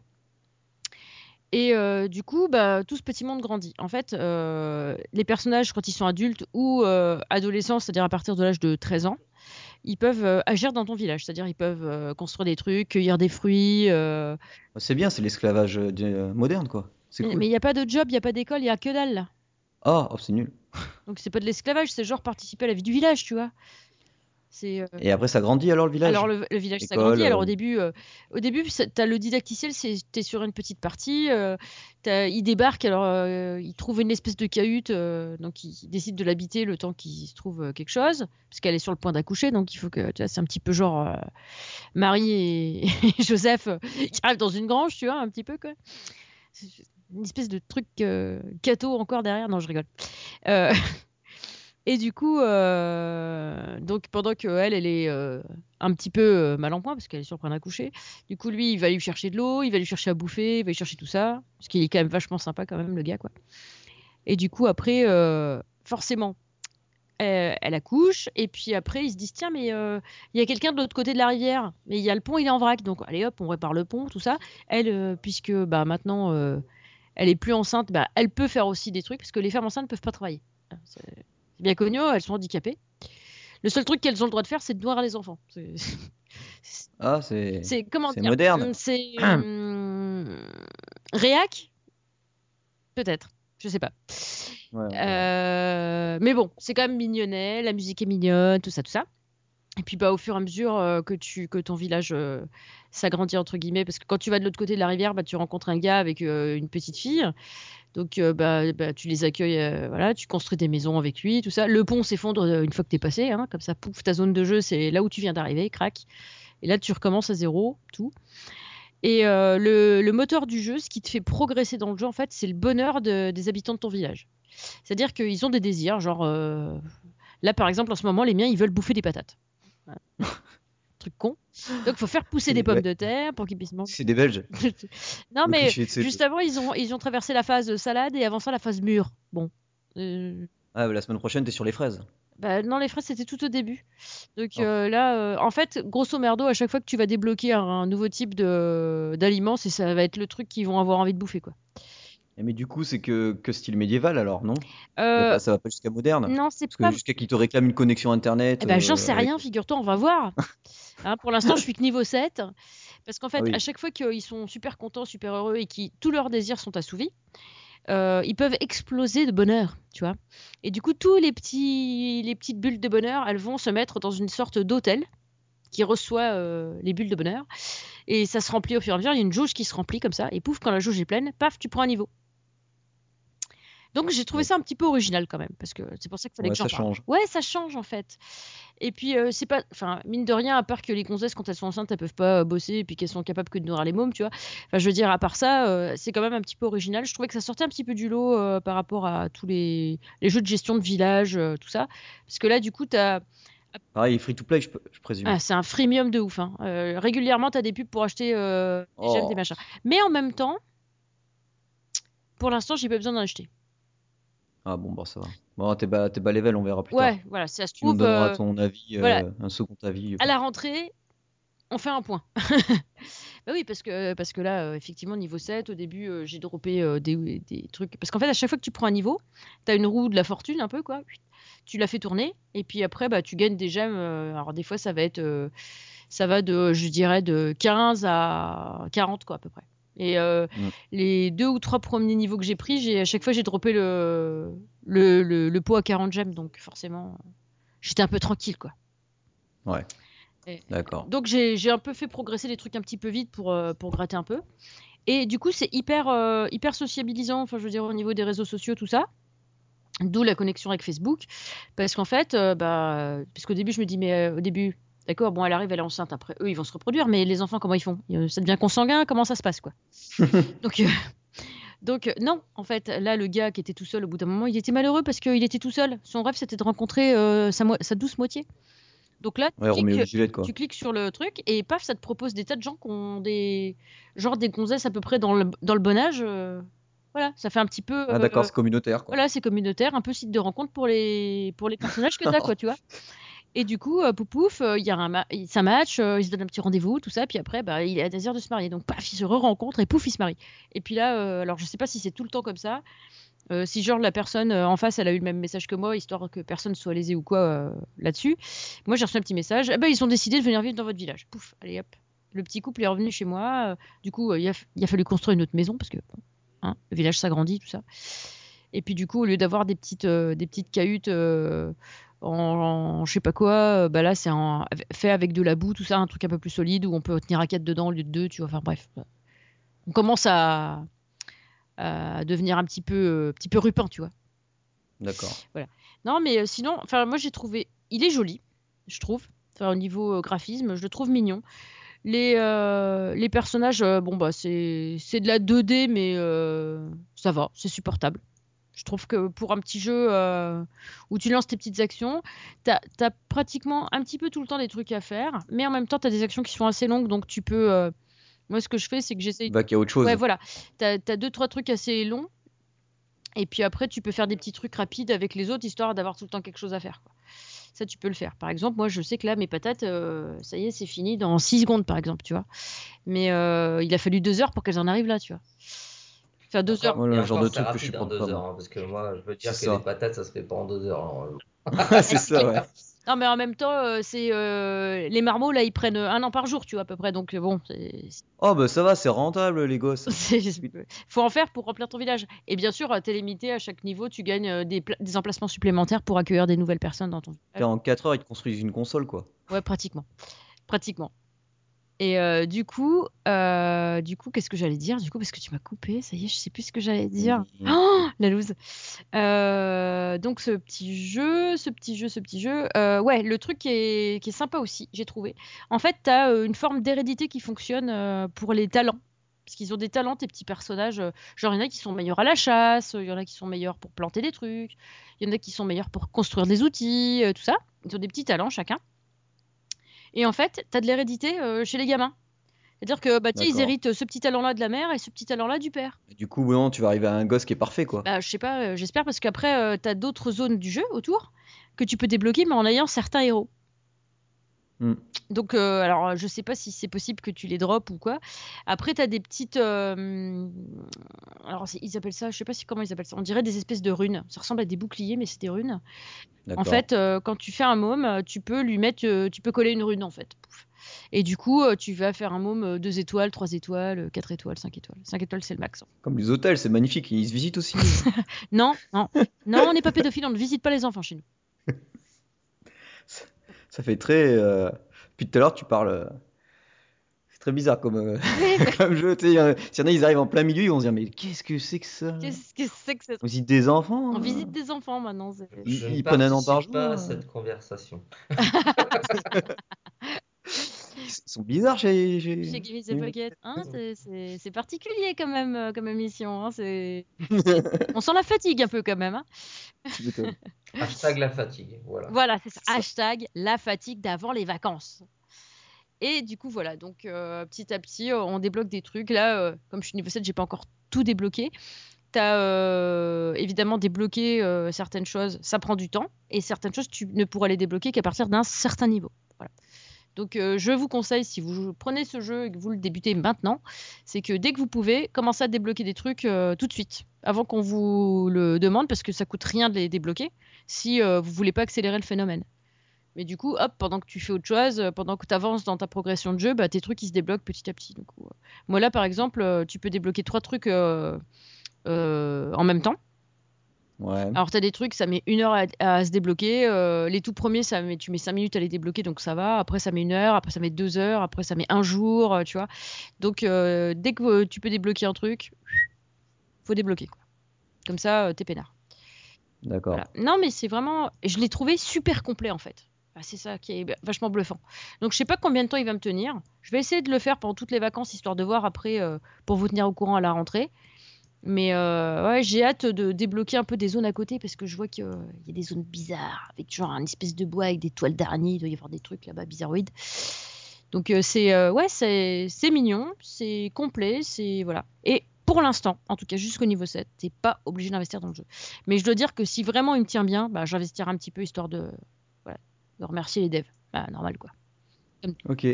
Et du coup, bah, tout ce petit monde grandit. En fait, les personnages, quand ils sont adultes ou adolescents, c'est-à-dire à partir de l'âge de 13 ans, ils peuvent euh, agir dans ton village. C'est-à-dire ils peuvent euh, construire des trucs, cueillir des fruits. euh, C'est bien, c'est l'esclavage moderne, quoi. Cool. mais il n'y a pas de job, il n'y a pas d'école, il n'y a que dalle là. Ah, oh, c'est nul. Donc c'est pas de l'esclavage, c'est genre participer à la vie du village, tu vois. Euh, Et après, ça grandit alors le village? Alors le, le village s'agrandit. École, Alors au euh. début, euh, au début, ça- t'as le didacticiel, c'est t'es sur une petite partie. euh, il débarque, alors il trouve une espèce de cahute, donc il décide de l'habiter le temps qu'il se trouve quelque chose, parce qu'elle est sur le point d'accoucher, donc il faut que, tu vois, c'est un petit peu genre Marie et, et Joseph qui arrivent dans une grange, tu vois, un petit peu quoi. Une espèce de truc cateau encore derrière. Non, je rigole. Et du coup, euh, donc pendant que elle, elle est euh, un petit peu euh, mal en point parce qu'elle est sur le point d'accoucher, du coup lui, il va lui chercher de l'eau, il va lui chercher à bouffer, il va lui chercher tout ça, parce qu'il est quand même vachement sympa quand même le gars quoi. Et du coup après, forcément, elle accouche et puis après ils se disent tiens mais il y a quelqu'un de l'autre côté de la rivière, mais il y a le pont, il est en vrac, donc allez hop, on répare le pont, tout ça. Elle, puisque bah maintenant elle est plus enceinte, bah, elle peut faire aussi des trucs parce que les femmes enceintes ne peuvent pas travailler. C'est bien connu, elles sont handicapées. Le seul truc qu'elles ont le droit de faire, c'est de nourrir les enfants. C'est- Ah, c'est. C'est comment C'est dire moderne. hum, C'est hum, réac, peut-être. Je sais pas. Ouais, ouais. Euh, mais bon, c'est quand même mignonnet, la musique est mignonne, tout ça, tout ça. Et puis bah, au fur et à mesure euh, que, tu, que ton village euh, s'agrandit, entre guillemets, parce que quand tu vas de l'autre côté de la rivière, bah, tu rencontres un gars avec euh, une petite fille. Donc euh, bah, bah, tu les accueilles, euh, voilà, tu construis des maisons avec lui, tout ça. Le pont s'effondre euh, une fois que t'es passé, hein, comme ça, pouf, ta zone de jeu, c'est là où tu viens d'arriver, crac. Et là, tu recommences à zéro, tout. Et le, moteur du jeu, ce qui te fait progresser dans le jeu, en fait, c'est le bonheur de- des habitants de ton village. C'est-à-dire qu'ils ont des désirs, genre là par exemple en ce moment les miens ils veulent bouffer des patates. Con. Donc il faut faire pousser des pommes ouais. de terre pour qu'ils puissent manger. C'est des Belges. non mais juste avant ils ont ils ont traversé la phase salade et avant ça la phase mûre. Bon. Euh, Ah, bah, la semaine prochaine, t'es sur les fraises. bah, non, les fraises, c'était tout au début. Donc Oh. euh, là, euh, en fait, grosso merdo, à chaque fois que tu vas débloquer un, un nouveau type de d'aliments, c'est ça va être le truc qu'ils vont avoir envie de bouffer, quoi. Mais du coup, c'est que, que style médiéval alors, non? Euh, pas- Ça va pas jusqu'à moderne non, c'est pas jusqu'à qu'ils te réclament une connexion internet. Eh ben, j'en euh, sais avec- rien, figure-toi, on va voir. Hein, pour l'instant, je suis que niveau 7. Parce qu'en fait, Ah oui. à chaque fois qu'ils sont super contents, super heureux et que tous leurs désirs sont assouvis, euh, ils peuvent exploser de bonheur, tu vois. Et du coup, tous les, petits, les petites bulles de bonheur, elles vont se mettre dans une sorte d'hôtel qui reçoit euh, les bulles de bonheur. Et ça se remplit au fur et à mesure. Il y a une jauge qui se remplit comme ça. Et pouf, quand la jauge est pleine, paf, tu prends un niveau. Donc j'ai trouvé Ouais. ça un petit peu original quand même, parce que c'est pour ça qu'il fallait Ouais, que j'en ça parle. change. Ouais, ça change en fait. Et puis euh, c'est pas, enfin mine de rien, à part que les gonzesses quand elles sont enceintes, elles peuvent pas euh, bosser et puis qu'elles sont capables que de nourrir les mômes, tu vois. Enfin je veux dire, à part ça, euh, c'est quand même un petit peu original. Je trouvais que ça sortait un petit peu du lot euh, par rapport à tous les, les jeux de gestion de village, tout ça, parce que là du coup t'as, Pareil, free to play, je, présume. ah, c'est un freemium de ouf. Hein. Régulièrement t'as des pubs pour acheter des Oh. gemmes, des machins. Mais en même temps, pour l'instant j'ai pas besoin d'en acheter. Ah bon, bah ça va. Bon, t'es bas, t'es bas level, on verra plus Ouais, tard. voilà, si ça se Tu nous trouve. donneras euh, ton avis, euh, voilà. un second avis. à la rentrée, on fait un point. bah oui, parce que, parce que là, euh, effectivement, niveau 7, au début, euh, j'ai droppé euh, des, des trucs. Parce qu'en fait, à chaque fois que tu prends un niveau, tu as une roue de la fortune, un peu, quoi. tu la fais tourner, et puis après, bah, tu gagnes des gemmes. euh, alors, des fois, ça va être. euh, ça va de, je dirais, de 15 à 40, quoi, à peu près. Et euh, Mm. les deux ou trois premiers niveaux que j'ai pris, j'ai, à chaque fois, j'ai droppé le, le, le, le pot à 40 gemmes, donc forcément, j'étais un peu tranquille, quoi. Ouais. Et- D'accord. Donc j'ai j'ai un peu fait progresser les trucs un petit peu vite pour, euh, pour gratter un peu. Et du coup, c'est hyper, euh, hyper sociabilisant, enfin je veux dire au niveau des réseaux sociaux, tout ça. D'où la connexion avec Facebook. Parce qu'en fait, euh, bah, parce qu'au début, je me dis, mais euh, au début, d'accord, bon, elle arrive, elle est enceinte, après, eux, ils vont se reproduire, mais les enfants, comment ils font? Euh, Ça devient consanguin, comment ça se passe, quoi? Donc, euh, donc euh, non, en fait, là, le gars qui était tout seul, au bout d'un moment, il était malheureux parce qu'il était tout seul. Son rêve, c'était de rencontrer euh, sa, douce moitié. Donc là, tu Ouais, cliques- tu sur le truc et paf, ça te propose des tas de gens qui ont des. genre des gonzesses à peu près dans le, dans le bon âge. euh, Voilà, ça fait un petit peu. Ah, d'accord, c'est communautaire, quoi. voilà, c'est communautaire, un peu site de rencontre pour les, pour les personnages que t'as, quoi, tu vois. Et du coup, euh, poupouf, euh, il y a un match, euh, ils se donnent un petit rendez-vous, tout ça, puis après, bah, il est à désir de se marier. Donc, paf, ils se re-rencontrent et pouf, ils se marient. Et puis là, euh, alors je sais pas si c'est tout le temps comme ça. si genre la personne en face, elle a eu le même message que moi, histoire que personne soit lésé ou quoi là-dessus. Moi, j'ai reçu un petit message. Eh ben, ils ont décidé de venir vivre dans votre village. Pouf, allez hop. Le petit couple est revenu chez moi. du coup, il, a, a fallu construire une autre maison parce que hein, le village s'agrandit, tout ça. Et puis du coup, au lieu d'avoir des petites, des petites cahutes en, en je sais pas quoi, euh, bah là c'est fait avec de la boue, tout ça, un truc un peu plus solide où on peut tenir à quatre dedans au lieu de deux, tu vois. Enfin bref, on commence à, à devenir un petit peu, euh, petit peu rupin, tu vois. D'accord. Non, mais euh, sinon, enfin moi j'ai trouvé, il est joli, je trouve. Enfin au niveau graphisme, je le trouve mignon. Les, euh, les personnages, bon bah c'est c'est de la 2D, mais euh, ça va, c'est supportable. Je trouve que pour un petit jeu euh, où tu lances tes petites actions, t'as as pratiquement un petit peu tout le temps des trucs à faire, mais en même temps t'as des actions qui sont assez longues, donc tu peux. euh, Moi, ce que je fais, c'est que j'essaye Bah, qu'il y a autre chose. Ouais, voilà. T'as as deux, trois trucs assez longs. Et puis après, tu peux faire des petits trucs rapides avec les autres, histoire d'avoir tout le temps quelque chose à faire. quoi. Ça, tu peux le faire. Par exemple, moi, je sais que là, mes patates, euh, ça y est, c'est fini dans 6 secondes, par exemple, tu vois. Mais euh, il a fallu 2 heures pour qu'elles en arrivent là, tu vois. Enfin, 2 heures. Voilà, le genre de truc que je rapide en supporte deux pas, heures, hein, parce que moi, je veux dire que ça. les patates, ça se fait pas en deux heures. hein. c'est ça, ouais. Non, mais en même temps, euh, c'est euh, les marmots, là, ils prennent un an par jour, tu vois, à peu près. Donc, euh, bon, c'est Oh, bah ça va, c'est rentable, les gosses. Faut en faire pour remplir ton village. Et bien sûr, t'es limité à chaque niveau, tu gagnes euh, des, des emplacements supplémentaires pour accueillir des nouvelles personnes dans ton village. En 4 heures, ils te construisent une console, quoi. Ouais, pratiquement. Pratiquement. Et euh, du coup, euh, du coup, qu'est-ce que j'allais dire? Du coup, parce que tu m'as coupé, ça y est, je sais plus ce que j'allais dire. Oh, la loose. Euh, donc ce petit jeu, ce petit jeu, ce petit jeu. ouais, le truc qui est, qui est sympa aussi, j'ai trouvé. En fait, tu as une forme d'hérédité qui fonctionne pour les talents. Parce qu'ils ont des talents, tes petits personnages. Genre, il y en a qui sont meilleurs à la chasse, il y en a qui sont meilleurs pour planter des trucs, il y en a qui sont meilleurs pour construire des outils, tout ça. Ils ont des petits talents chacun. Et en fait, tu as de l'hérédité euh, chez les gamins. C'est-à-dire que bah, ils héritent ce petit talent-là de la mère et ce petit talent-là du père. Du coup, non, tu vas arriver à un gosse qui est parfait, quoi. Bah, je sais pas, euh, j'espère parce qu'après, tu as d'autres zones du jeu autour que tu peux débloquer, mais en ayant certains héros. Hmm. Donc, euh, alors, je sais pas si c'est possible que tu les drops ou quoi. Après, tu as des petites. euh, alors, ils appellent ça, je sais pas si comment ils appellent ça. On dirait des espèces de runes. Ça ressemble à des boucliers, mais c'est des runes. En fait, euh, quand tu fais un môme, tu peux lui mettre, tu peux coller une rune en fait. Pouf. Et du coup, tu vas faire un môme 2 étoiles, 3 étoiles, 4 étoiles, 5 étoiles. 5 étoiles, c'est le max. Comme les hôtels, c'est magnifique. Ils se visitent aussi. Non, non, non, on n'est pas pédophile, on ne visite pas les enfants chez nous. Ça fait très. euh, Depuis tout à l'heure, tu parles. euh, C'est très bizarre comme, euh, comme jeu. tu sais, euh, S'il y en a, ils arrivent en plein milieu, ils vont se dire Mais qu'est-ce que c'est que ça? Qu'est-ce que c'est que ça? On visite des enfants On hein. visite des enfants maintenant. Ils- Je ils ne prennent un an par participe pas jour, à euh. cette conversation. Ils sont bizarres chez. chez... Chez Gimme the Pocket, hein, c'est- particulier quand même euh, comme émission. Hein, c'est- On sent la fatigue un peu quand même. hein. Tu. Hashtag la fatigue. Voilà. Voilà, c'est ça. Hashtag la fatigue d'avant les vacances. Et du coup, voilà, donc euh, petit à petit, euh, on débloque des trucs. Là, euh, comme je suis niveau 7, j'ai pas encore tout débloqué. T'as euh, évidemment débloqué euh, certaines choses, ça prend du temps. Et certaines choses, tu ne pourras les débloquer qu'à partir d'un certain niveau. Voilà. Donc euh, je vous conseille, si vous prenez ce jeu et que vous le débutez maintenant, c'est que dès que vous pouvez, commencez à débloquer des trucs euh, tout de suite, avant qu'on vous le demande, parce que ça coûte rien de les débloquer, si euh, vous voulez pas accélérer le phénomène. Mais du coup, hop, pendant que tu fais autre chose, euh, pendant que tu avances dans ta progression de jeu, bah, tes trucs ils se débloquent petit à petit. Moi là, par exemple, tu peux débloquer trois trucs en même temps. Ouais. Alors, tu as des trucs, ça met une heure à, à se débloquer. euh, les tout premiers, ça met, tu mets cinq minutes à les débloquer, donc ça va. Après, ça met une heure. Après, ça met deux heures. Après, ça met un jour, euh, tu vois. Donc, euh, dès que tu peux débloquer un truc, faut débloquer. Quoi. Comme ça, t'es peinard. D'accord. Voilà. Non, mais c'est vraiment. Je l'ai trouvé super complet, en fait. Ah, c'est ça qui est vachement bluffant. Donc, je sais pas combien de temps il va me tenir. Je vais essayer de le faire pendant toutes les vacances, histoire de voir après, euh, pour vous tenir au courant à la rentrée. Mais euh, ouais, j'ai hâte de débloquer un peu des zones à côté parce que je vois qu'il y a des zones bizarres avec genre une espèce de bois avec des toiles d'araignée. Il doit y avoir des trucs là-bas bizarroïdes. Donc euh, c'est euh, ouais, c'est c'est mignon, c'est complet, c'est voilà. Et pour l'instant, en tout cas jusqu'au niveau 7, t'es pas obligé d'investir dans le jeu. Mais je dois dire que si vraiment il me tient bien, bah, j'investirai un petit peu histoire de voilà, de remercier les devs. Bah, normal quoi. Ok.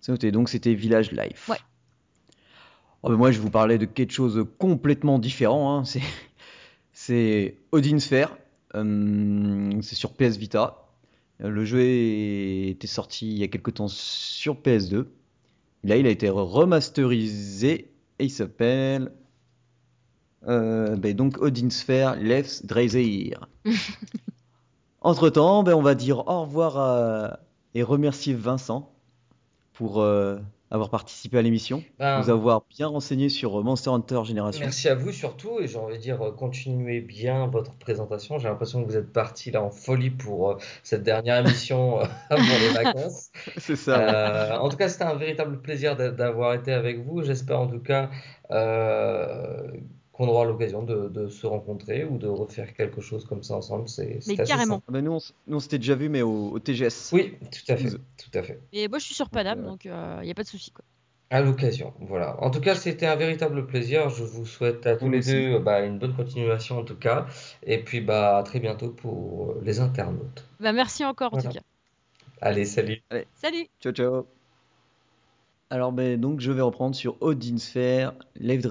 C'est noté. Donc c'était Village Life. Ouais. Oh, ben moi, je vous parlais de quelque chose complètement différent. hein. C'est, Odin Sphere. Euh, c'est sur PS Vita. Le jeu était sorti il y a quelque temps sur PS2. Là, il a été remasterisé et il s'appelle euh, ben donc Odin Sphere Left Dreizehir. Entre temps, ben on va dire au revoir à- et remercier Vincent pour euh, avoir participé à l'émission, Ben, nous avoir bien renseigné sur euh, Monster Hunter Génération. Merci à vous surtout, et j'ai envie de dire, euh, continuez bien votre présentation. J'ai l'impression que vous êtes parti là en folie pour euh, cette dernière émission avant les vacances. C'est ça. ouais. En tout cas, c'était un véritable plaisir d'a- d'avoir été avec vous. J'espère en tout cas qu'on aura l'occasion de, de se rencontrer ou de refaire quelque chose comme ça ensemble. C'est Mais assez carrément. sympa. Ah ben nous, on, s- nous, on s'était déjà vu, mais au, au TGS. Oui, tout à fait, Vous- tout à fait. Et moi je suis sur Paname, euh, donc il n'y a pas de souci quoi. À l'occasion, voilà. En tout cas, c'était un véritable plaisir. Je vous souhaite à tous les deux bah, une bonne continuation en tout cas. Et puis bah, à très bientôt pour euh, les internautes. Bah, merci encore en Voilà. tout cas. Allez, salut. Salut Ciao, ciao. Alors, ben, donc, je vais reprendre sur Odin Sphere Left.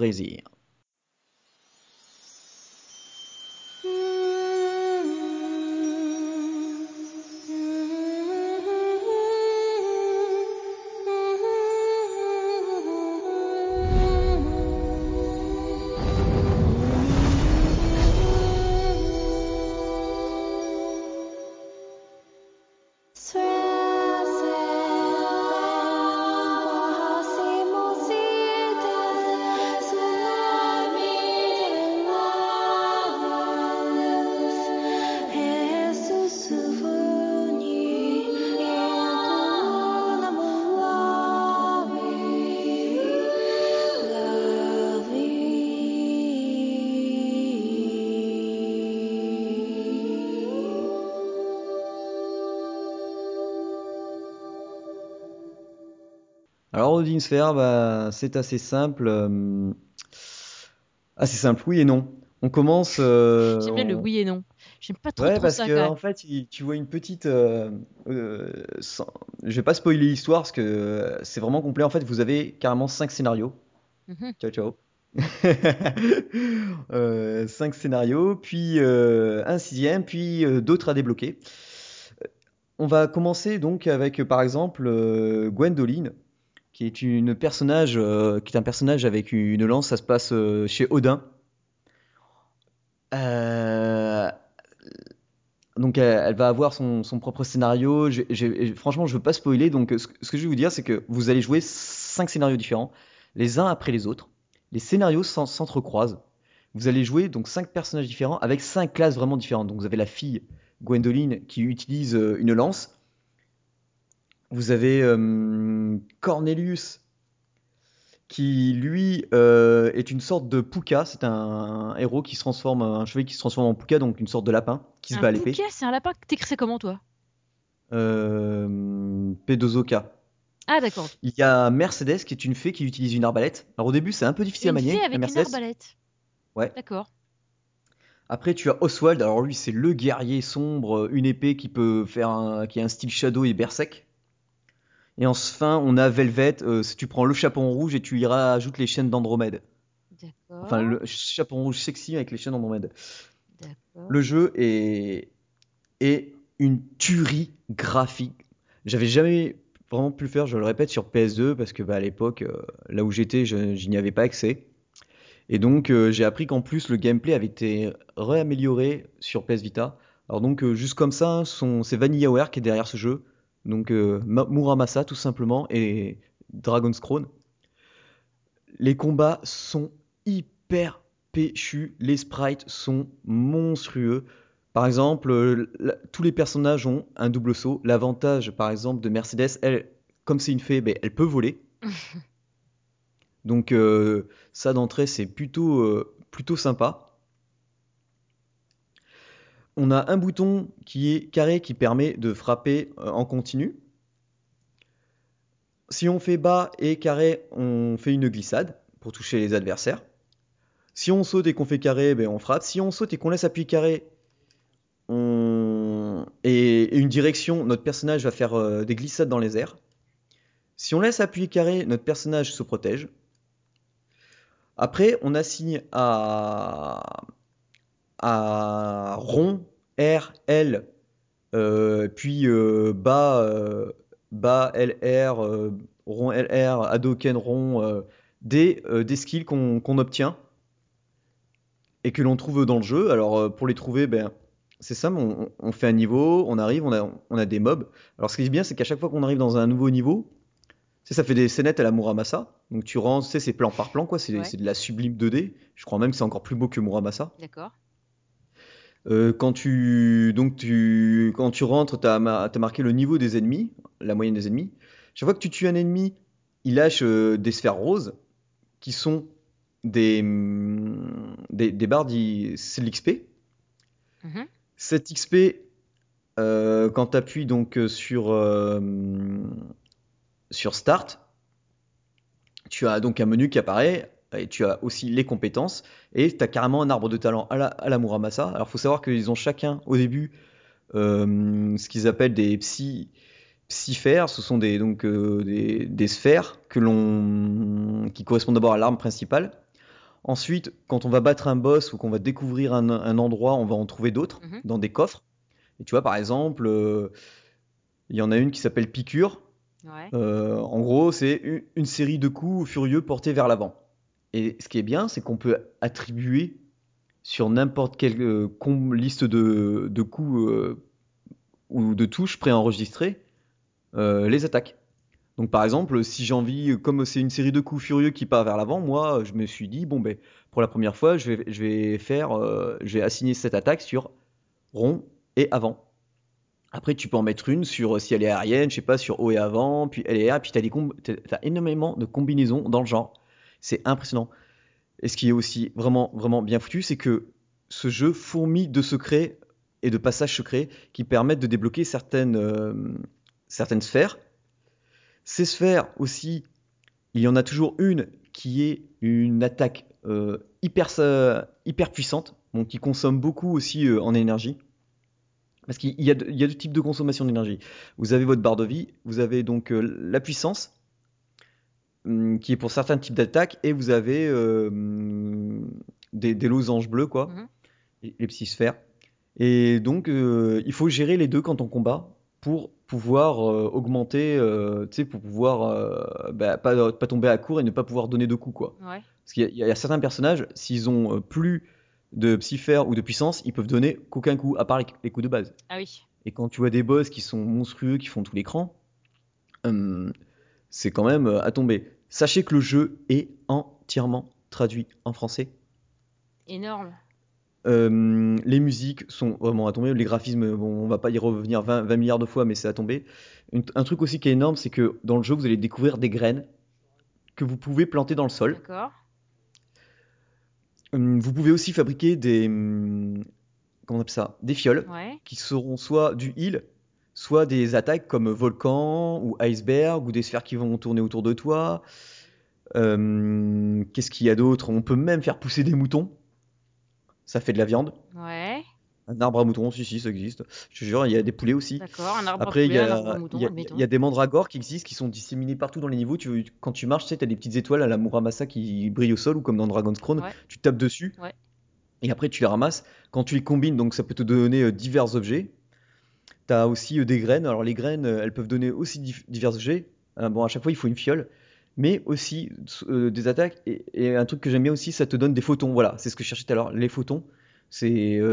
Sphere, bah, c'est assez simple. euh, Assez simple, oui et non. On commence. euh, J'aime bien le oui et non. J'aime pas trop, Ouais, trop parce ça que en fait, il- tu vois une petite. euh, sans- Je vais pas spoiler l'histoire parce que c'est vraiment complet. En fait, vous avez carrément cinq scénarios. Mhm. Ciao, ciao. Euh, cinq scénarios, puis euh, un sixième, puis euh, d'autres à débloquer. On va commencer donc avec, par exemple, Gwendoline, qui est une personnage, euh, qui est un personnage avec une lance. Ça se passe euh, chez Odin. Euh, donc elle, va avoir son, son propre scénario. Franchement, je veux pas spoiler. Donc ce, que je vais vous dire, c'est que vous allez jouer cinq scénarios différents, les uns après les autres. Les scénarios s'en- s'entrecroisent. Vous allez jouer donc cinq personnages différents avec cinq classes vraiment différentes. Donc vous avez la fille Gwendoline qui utilise une lance. Vous avez euh, Cornelius qui lui euh, est une sorte de Puka. C'est un, un héros qui se transforme, un chevalier qui se transforme en Puka, donc une sorte de lapin qui se bat à l'épée. bouquet, c'est un lapin. T'écris ça comment toi? Euh. Ah d'accord. Il y a Mercedes qui est une fée qui utilise une arbalète. Alors au début c'est un peu difficile à Une manier, fée avec une Mercedes. arbalète. Ouais. D'accord. Après tu as Oswald. Alors lui c'est le guerrier sombre, une épée qui peut faire un, qui a un style shadow et berserk. Et enfin, on a Velvet. euh, si tu prends le chaperon rouge et tu y rajoutes les chaînes d'Andromède. D'accord. Enfin, le chaperon rouge sexy avec les chaînes d'Andromède. D'accord. Le jeu est, est une tuerie graphique. J'avais jamais vraiment pu le faire, je le répète, sur PS2 parce que bah, à l'époque, euh, là où j'étais, je, je n'y avais pas accès. Et donc, euh, j'ai appris qu'en plus, le gameplay avait été réamélioré sur PS Vita. Alors donc, euh, juste comme ça, hein, son- c'est VanillaWare qui est derrière ce jeu. Donc, euh, Ma- Muramasa, tout simplement, et Dragon's Crown. Les combats sont hyper péchus, les sprites sont monstrueux. Par exemple, euh, la- tous les personnages ont un double saut. L'avantage, par exemple, de Mercedes, elle, comme c'est une fée, ben, elle peut voler. Donc euh, ça d'entrée, c'est plutôt, euh, plutôt sympa. On a un bouton qui est carré qui permet de frapper euh, en continu. Si on fait bas et carré, on fait une glissade pour toucher les adversaires. Si on saute et qu'on fait carré, ben on frappe. Si on saute et qu'on laisse appuyer carré, et une direction, notre personnage va faire euh, des glissades dans les airs. Si on laisse appuyer carré, notre personnage se protège. Après, on assigne à, à rond, R, L, euh, puis euh, bas, euh, bas, LR, rond, LR, Hadoken, rond, des, des skills qu'on qu'on obtient et que l'on trouve dans le jeu. Alors pour les trouver, ben, c'est simple, on, on fait un niveau, on arrive, on a, on a des mobs. Alors ce qui est bien, c'est qu'à chaque fois qu'on arrive dans un nouveau niveau, ça fait des scénettes à la Muramasa. Donc tu rentres, tu sais, c'est plan par plan, quoi. C'est Ouais. c'est de la sublime 2D. Je crois même que c'est encore plus beau que Muramasa. D'accord. Euh, quand tu donc tu quand tu rentres, t'as marqué le niveau des ennemis, la moyenne des ennemis. Chaque fois que tu tues un ennemi, il lâche euh, des sphères roses qui sont des hum, des, des barres c'est l'XP. Mhm. Cet XP, euh, quand tu appuies donc euh, sur euh, sur Start, tu as donc un menu qui apparaît et tu as aussi les compétences et tu as carrément un arbre de talent à la, à la Muramasa. Alors, faut savoir qu'ils ont chacun au début euh, ce qu'ils appellent des psy, psyphères. Ce sont des, donc, euh, des, des sphères que l'on, qui correspondent d'abord à l'arme principale. Ensuite, quand on va battre un boss ou qu'on va découvrir un, un endroit, on va en trouver d'autres Mhm. dans des coffres. Et tu vois, par exemple, euh, il y en a une qui s'appelle Piqûre. Ouais. En gros, c'est une, une série de coups furieux portés vers l'avant. Et ce qui est bien, c'est qu'on peut attribuer sur n'importe quelle euh, liste de, coups euh, ou de touches préenregistrées euh, les attaques. Donc par exemple, si j'ai envie, comme c'est une série de coups furieux qui part vers l'avant, moi je me suis dit, bon ben pour la première fois, je vais, faire, je vais assigner cette attaque sur rond et avant. Après, tu peux en mettre une sur si elle est aérienne, je sais pas, sur haut et avant, puis elle est air, puis tu as, énormément de combinaisons dans le genre. C'est impressionnant. Et ce qui est aussi vraiment, vraiment bien foutu, c'est que ce jeu fourmille de secrets et de passages secrets qui permettent de débloquer certaines, euh, certaines sphères. Ces sphères aussi, il y en a toujours une qui est une attaque euh, hyper, euh, hyper puissante, donc qui consomme beaucoup aussi en énergie. Parce qu'il y, a deux types de consommation d'énergie. Vous avez votre barre de vie, vous avez donc la puissance, qui est pour certains types d'attaques, et vous avez euh, hum, des, des losanges bleus, quoi, Mhm. les les psysphères. Et donc, euh, il faut gérer les deux quand on combat pour pouvoir euh, augmenter, tu sais, pour pouvoir bah, pas, pas tomber à court et ne pas pouvoir donner de coups, quoi. Ouais. Parce qu'il y, a- il y a certains personnages, s'ils ont plus de psyphères ou de puissance, ils peuvent donner qu'aucun coup, à part les, les coups de base. Ah oui. Et quand tu vois des boss qui sont monstrueux, qui font tout l'écran, hum, c'est quand même euh, à tomber. Sachez que le jeu est entièrement traduit en français. Énorme. Euh, les musiques sont vraiment à tomber. Les graphismes, bon, on va pas y revenir 20, 20 milliards de fois, mais c'est à tomber. Une- un truc aussi qui est énorme, c'est que dans le jeu, vous allez découvrir des graines que vous pouvez planter dans le sol. D'accord. Hum, Vous pouvez aussi fabriquer des, hum, comment on appelle ça, des fioles Ouais. qui seront soit du heal, soit des attaques comme volcan ou iceberg ou des sphères qui vont tourner autour de toi. Euh, Qu'est-ce qu'il y a d'autre? On peut même faire pousser des moutons. Ça fait de la viande. Ouais. Un arbre à moutons, si, si, ça existe. Je te jure, il y a des poulets aussi. D'accord, un arbre Après, à il y poulet, un arbre à il y a- y des mandragores qui existent, qui sont disséminés partout dans les niveaux. Tu, quand tu marches, tu sais, as des petites étoiles à la Muramasa qui brillent au sol, ou comme dans Dragon's Crown, Ouais. tu tapes dessus, Ouais. et après tu les ramasses. Quand tu les combines, donc ça peut te donner euh, divers objets. Tu as aussi euh, des graines. Alors les graines, euh, elles peuvent donner aussi divers objets. Euh, bon, à chaque fois, il faut une fiole. Mais aussi euh, des attaques. Et, et un truc que j'aime bien aussi, ça te donne des photons. Voilà, c'est ce que je cherchais tout à l'heure. Les photons, c'est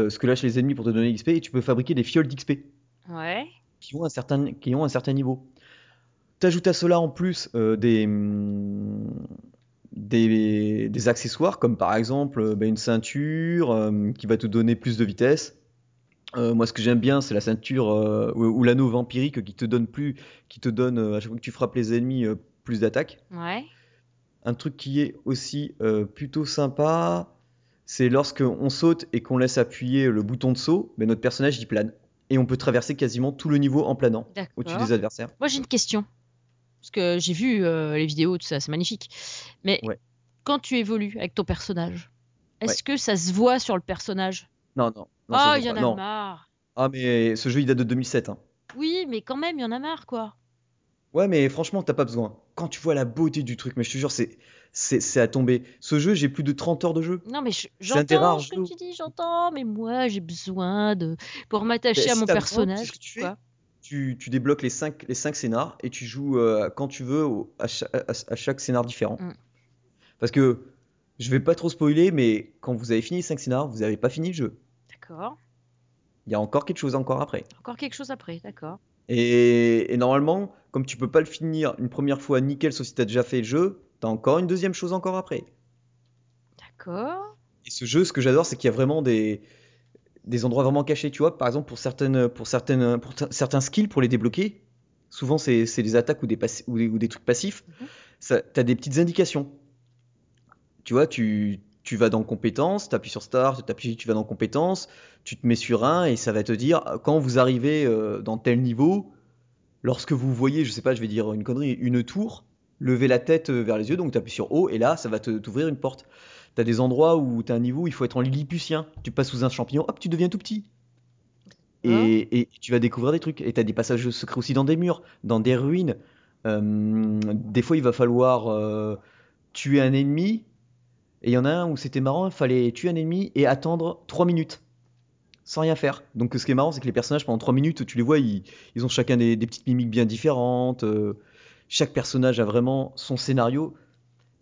ce que lâchent les ennemis pour te donner XP. Et tu peux fabriquer des fioles d'XP Ouais. qui ont un certain, qui ont un certain niveau. T'ajoutes à cela en plus euh, des, des, des accessoires, comme par exemple bah, une ceinture euh, qui va te donner plus de vitesse. Euh, moi, ce que j'aime bien, c'est la ceinture euh, ou, ou l'anneau vampirique qui te donne plus, qui te donne euh, à chaque fois que tu frappes les ennemis plus d'attaque. Ouais. Un truc qui est aussi plutôt sympa, c'est lorsque on saute et qu'on laisse appuyer le bouton de saut, mais notre personnage il plane et on peut traverser quasiment tout le niveau en planant au-dessus des adversaires. Moi, j'ai une question. Parce que j'ai vu les vidéos, tout ça, c'est magnifique. Mais Ouais. quand tu évolues avec ton personnage, est-ce que ça se voit sur le personnage? Non, non. Non, Oh, il y en a Non. marre. Ah, mais ce jeu il date de 2007. hein. Oui, mais quand même, il y en a marre, quoi. Ouais, mais franchement, t'as pas besoin. Quand tu vois la beauté du truc, mais je te jure, c'est c'est à tomber. Ce jeu, j'ai plus de 30 heures de jeu. Non, mais je- j'entends rares ce que tu dis, j'entends, mais moi, j'ai besoin de pour m'attacher à si mon personnage. tu. Tu, tu débloques les 5 les cinq scénars et tu joues euh, quand tu veux au- à, cha- à- à chaque scénar différent. Mm. Parce que je vais pas trop spoiler, mais quand vous avez fini les 5 scénars, vous avez pas fini le jeu. D'accord. Il y a encore quelque chose encore après. Encore quelque chose après, d'accord. Et, et normalement, comme tu peux pas le finir une première fois nickel, sauf si t'as déjà fait le jeu, t'as encore une deuxième chose encore après. D'accord. Et ce jeu, ce que j'adore, c'est qu'il y a vraiment des, des endroits vraiment cachés. Tu vois, par exemple, pour, certaines, pour, certaines, pour certains skills, pour les débloquer, souvent c'est des attaques ou des, ou des, ou des trucs passifs, Mhm. ça, t'as des petites indications. Tu vois, tu, tu vas dans compétences, tu appuies sur Start, t'appuies- tu vas dans compétences, tu te mets sur un et ça va te dire quand vous arrivez euh, dans tel niveau, lorsque vous voyez, je sais pas, je vais dire une connerie, une tour, levez la tête euh, vers les yeux, donc tu appuies sur haut et là ça va te- t'ouvrir une porte. T'as des endroits où t'as un niveau où il faut être en Lilliputien, tu passes sous un champignon, hop, tu deviens tout petit. Et, et tu vas découvrir des trucs. Et t'as des passages secrets aussi dans des murs, dans des ruines. Euh, des fois, il va falloir euh, tuer un ennemi. Et il y en a un où c'était marrant, il fallait tuer un ennemi et attendre 3 minutes. Sans rien faire. Donc ce qui est marrant, c'est que les personnages, pendant 3 minutes, tu les vois, ils, ont chacun des, petites mimiques bien différentes. euh, chaque personnage a vraiment son scénario.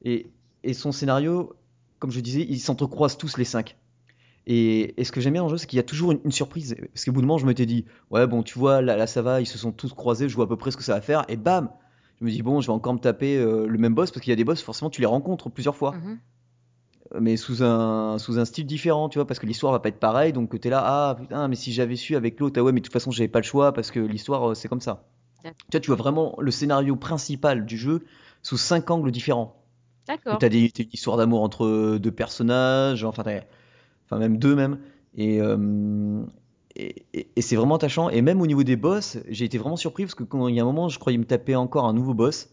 Et, son scénario, comme je disais, ils s'entrecroisent tous les 5. Et, ce que j'aime bien dans le jeu, c'est qu'il y a toujours une, surprise. Parce qu'au bout de moment, je m'étais dit, ouais, bon, tu vois, là, ça va, ils se sont tous croisés, je vois à peu près ce que ça va faire. Et bam Je me dis, bon, je vais encore me taper euh, le même boss, parce qu'il y a des boss, forcément, tu les rencontres plusieurs fois. Mhm. Mais sous un, sous un style différent, tu vois, parce que l'histoire va pas être pareille. Donc t'es là, ah putain, mais si j'avais su avec l'autre, ah ouais, mais de toute façon, j'avais pas le choix, parce que l'histoire, euh, c'est comme ça. Tu vois, tu vois vraiment le scénario principal du jeu sous cinq angles différents. D'accord. T'as des, t'as une histoire d'amour entre deux personnages, enfin, enfin même deux même. Et, euh, et, et- et c'est vraiment attachant. Et même au niveau des boss, j'ai été vraiment surpris parce que quand il y a un moment, je croyais me taper encore un nouveau boss.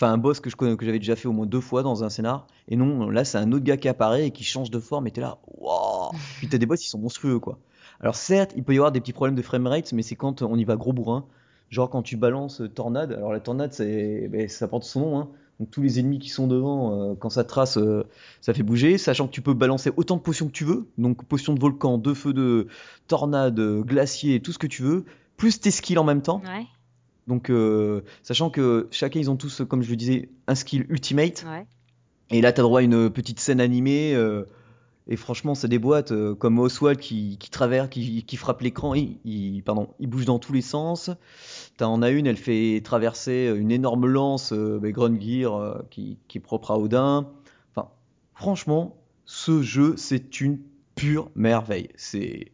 Enfin, un boss que je connais, que j'avais déjà fait au moins deux fois dans un scénar. Et non, là, c'est un autre gars qui apparaît et qui change de forme. Et t'es là, waouh! Puis t'as des boss, ils sont monstrueux, quoi. Alors certes, il peut y avoir des petits problèmes de framerate, mais c'est quand on y va gros bourrin. Genre quand tu balances euh, tornade. Alors la tornade, c'est, ben, ça porte son nom, hein. Donc tous les ennemis qui sont devant, euh, quand ça trace, euh, ça fait bouger. Sachant que tu peux balancer autant de potions que tu veux. Donc potions de volcan, de feu de tornade, glacier, tout ce que tu veux. Plus tes skills en même temps. Ouais. Donc euh, sachant que chacun, ils ont tous, comme je le disais, un skill ultimate. Ouais. Et là, t'as droit à une petite scène animée. euh, et franchement, ça déboîte. euh, comme Oswald qui, qui traverse, qui, qui frappe l'écran. Il, il- pardon, il bouge dans tous les sens. T'en en as une, elle fait traverser une énorme lance, ben, Grungear, qui, qui est propre à Odin. Enfin, franchement, ce jeu, c'est une pure merveille. C'est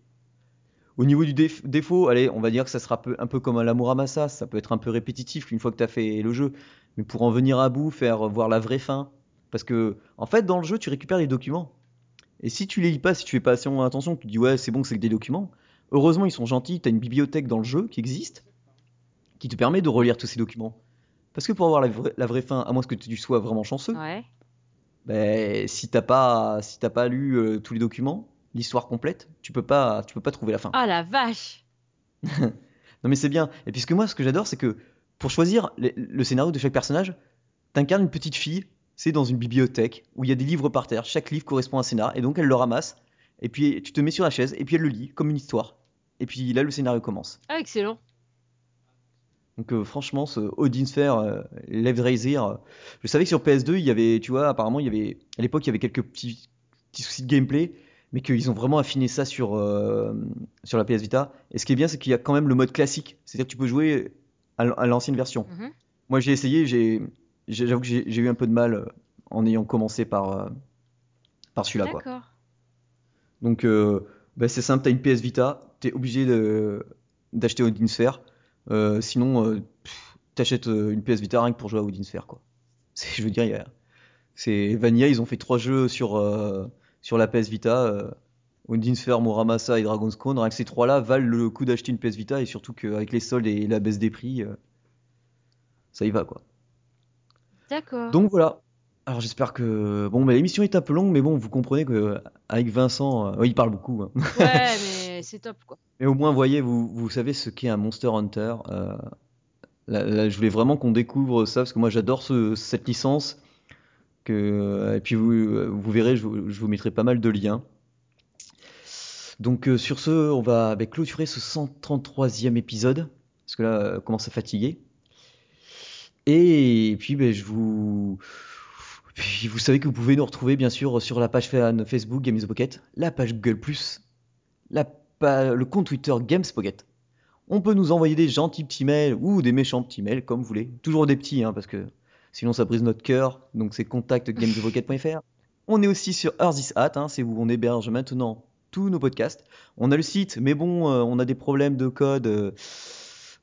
au niveau du déf- défaut, allez, on va dire que ça sera peu- un peu comme un Lamuramasa, ça peut être un peu répétitif une fois que tu as fait le jeu, mais pour en venir à bout, faire voir la vraie fin, parce que en fait dans le jeu tu récupères des documents, et si tu les lis pas, si tu fais pas attention, attention, tu te dis ouais c'est bon c'est que des documents, heureusement ils sont gentils, tu as une bibliothèque dans le jeu qui existe, qui te permet de relire tous ces documents, parce que pour avoir la vraie, la vraie fin, à moins que tu sois vraiment chanceux, Ouais. ben, si t'as pas, si t'as pas lu euh, tous les documents, l'histoire complète, tu peux pas, tu peux pas trouver la fin. Ah la vache Non mais c'est bien. Et puisque moi, ce que j'adore, c'est que pour choisir le, le scénario de chaque personnage, t'incarnes une petite fille, c'est dans une bibliothèque où il y a des livres par terre. Chaque livre correspond à un scénario, et donc elle le ramasse. Et puis tu te mets sur la chaise, et puis elle le lit comme une histoire. Et puis là, le scénario commence. Ah excellent Donc euh, franchement, ce Odin Sphere, euh, euh, je savais que sur PS2, il y avait, tu vois, apparemment, il y avait, à l'époque, il y avait quelques petits, petits soucis de gameplay, mais qu'ils ont vraiment affiné ça sur, euh, sur la PS Vita. Et ce qui est bien, c'est qu'il y a quand même le mode classique, c'est-à-dire que tu peux jouer à l'ancienne version. Mhm. Moi, j'ai essayé, j'avoue que j'ai eu un peu de mal euh, en ayant commencé par, euh, par celui-là. D'accord. Donc, euh, bah, c'est simple, t'as une PS Vita, t'es obligé de- d'acheter Odin Sphere. Euh, sinon, t'achètes euh, une PS Vita rien que pour jouer à Odin Sphere, quoi. Je veux dire, il y a- c'est Vanilla, ils ont fait trois jeux sur, sur la PS Vita. Euh, Odin Sphere, Muramasa et Dragon's Crown. Rien que ces trois-là valent le coup d'acheter une PS Vita et surtout qu'avec les soldes et la baisse des prix, euh, ça y va, quoi. D'accord. Donc voilà. Alors j'espère que bon, bah, l'émission est un peu longue, mais bon, vous comprenez que avec Vincent, euh, il parle beaucoup. hein. Ouais, mais c'est top quoi. Mais au moins, voyez, vous, vous savez ce qu'est un Monster Hunter. Euh, là, là, je voulais vraiment qu'on découvre ça parce que moi j'adore ce- cette licence. Que, et puis vous, vous verrez, je, vous- mettrai pas mal de liens. Donc euh, sur ce, on va bah, clôturer ce 133e épisode parce que là, euh, on commence à fatiguer. Et puis, ben, je vous. Puis vous savez que vous pouvez nous retrouver bien sûr sur la page Facebook Games Pocket, la page Google pa- le compte Twitter Games Pocket. On peut nous envoyer des gentils petits mails ou des méchants petits mails comme vous voulez. Toujours des petits, hein, parce que sinon ça brise notre cœur. Donc c'est contact@gamespocket.fr. On est aussi sur Earth This Hat, hein, c'est où on héberge maintenant tous nos podcasts. On a le site, mais bon, euh, on a des problèmes de code. euh,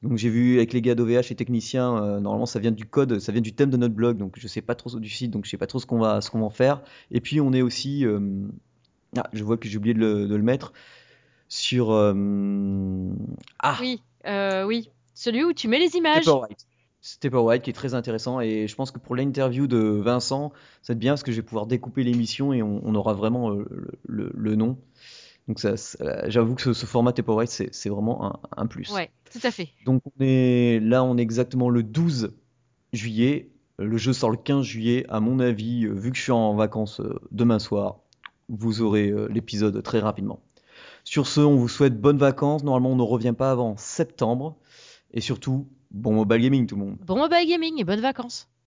donc j'ai vu avec les gars d'OVH et techniciens, euh, normalement ça vient du code, ça vient du thème de notre blog, donc je sais pas trop du site, donc je sais pas trop ce qu'on va, ce qu'on va en faire. Et puis on est aussi, ah, je vois que j'ai oublié de le, de le mettre sur, ah, Oui, oui. Celui où tu mets les images. Stepperwhite. Stepperwhite qui est très intéressant et je pense que pour l'interview de Vincent, ça va être bien parce que je vais pouvoir découper l'émission et on, on aura vraiment euh, le, le- le nom. Donc ça, ça- j'avoue que ce, ce format Stepperwhite, c'est c'est vraiment un, un plus. Ouais, tout à fait. Donc on est là, on est exactement le 12 juillet. Le jeu sort le 15 juillet. À mon avis, euh, vu que je suis en vacances euh, demain soir, vous aurez l'épisode très rapidement. Sur ce, on vous souhaite bonnes vacances. Normalement, on ne revient pas avant septembre. Et surtout, bon mobile gaming tout le monde. Bon mobile gaming et bonnes vacances.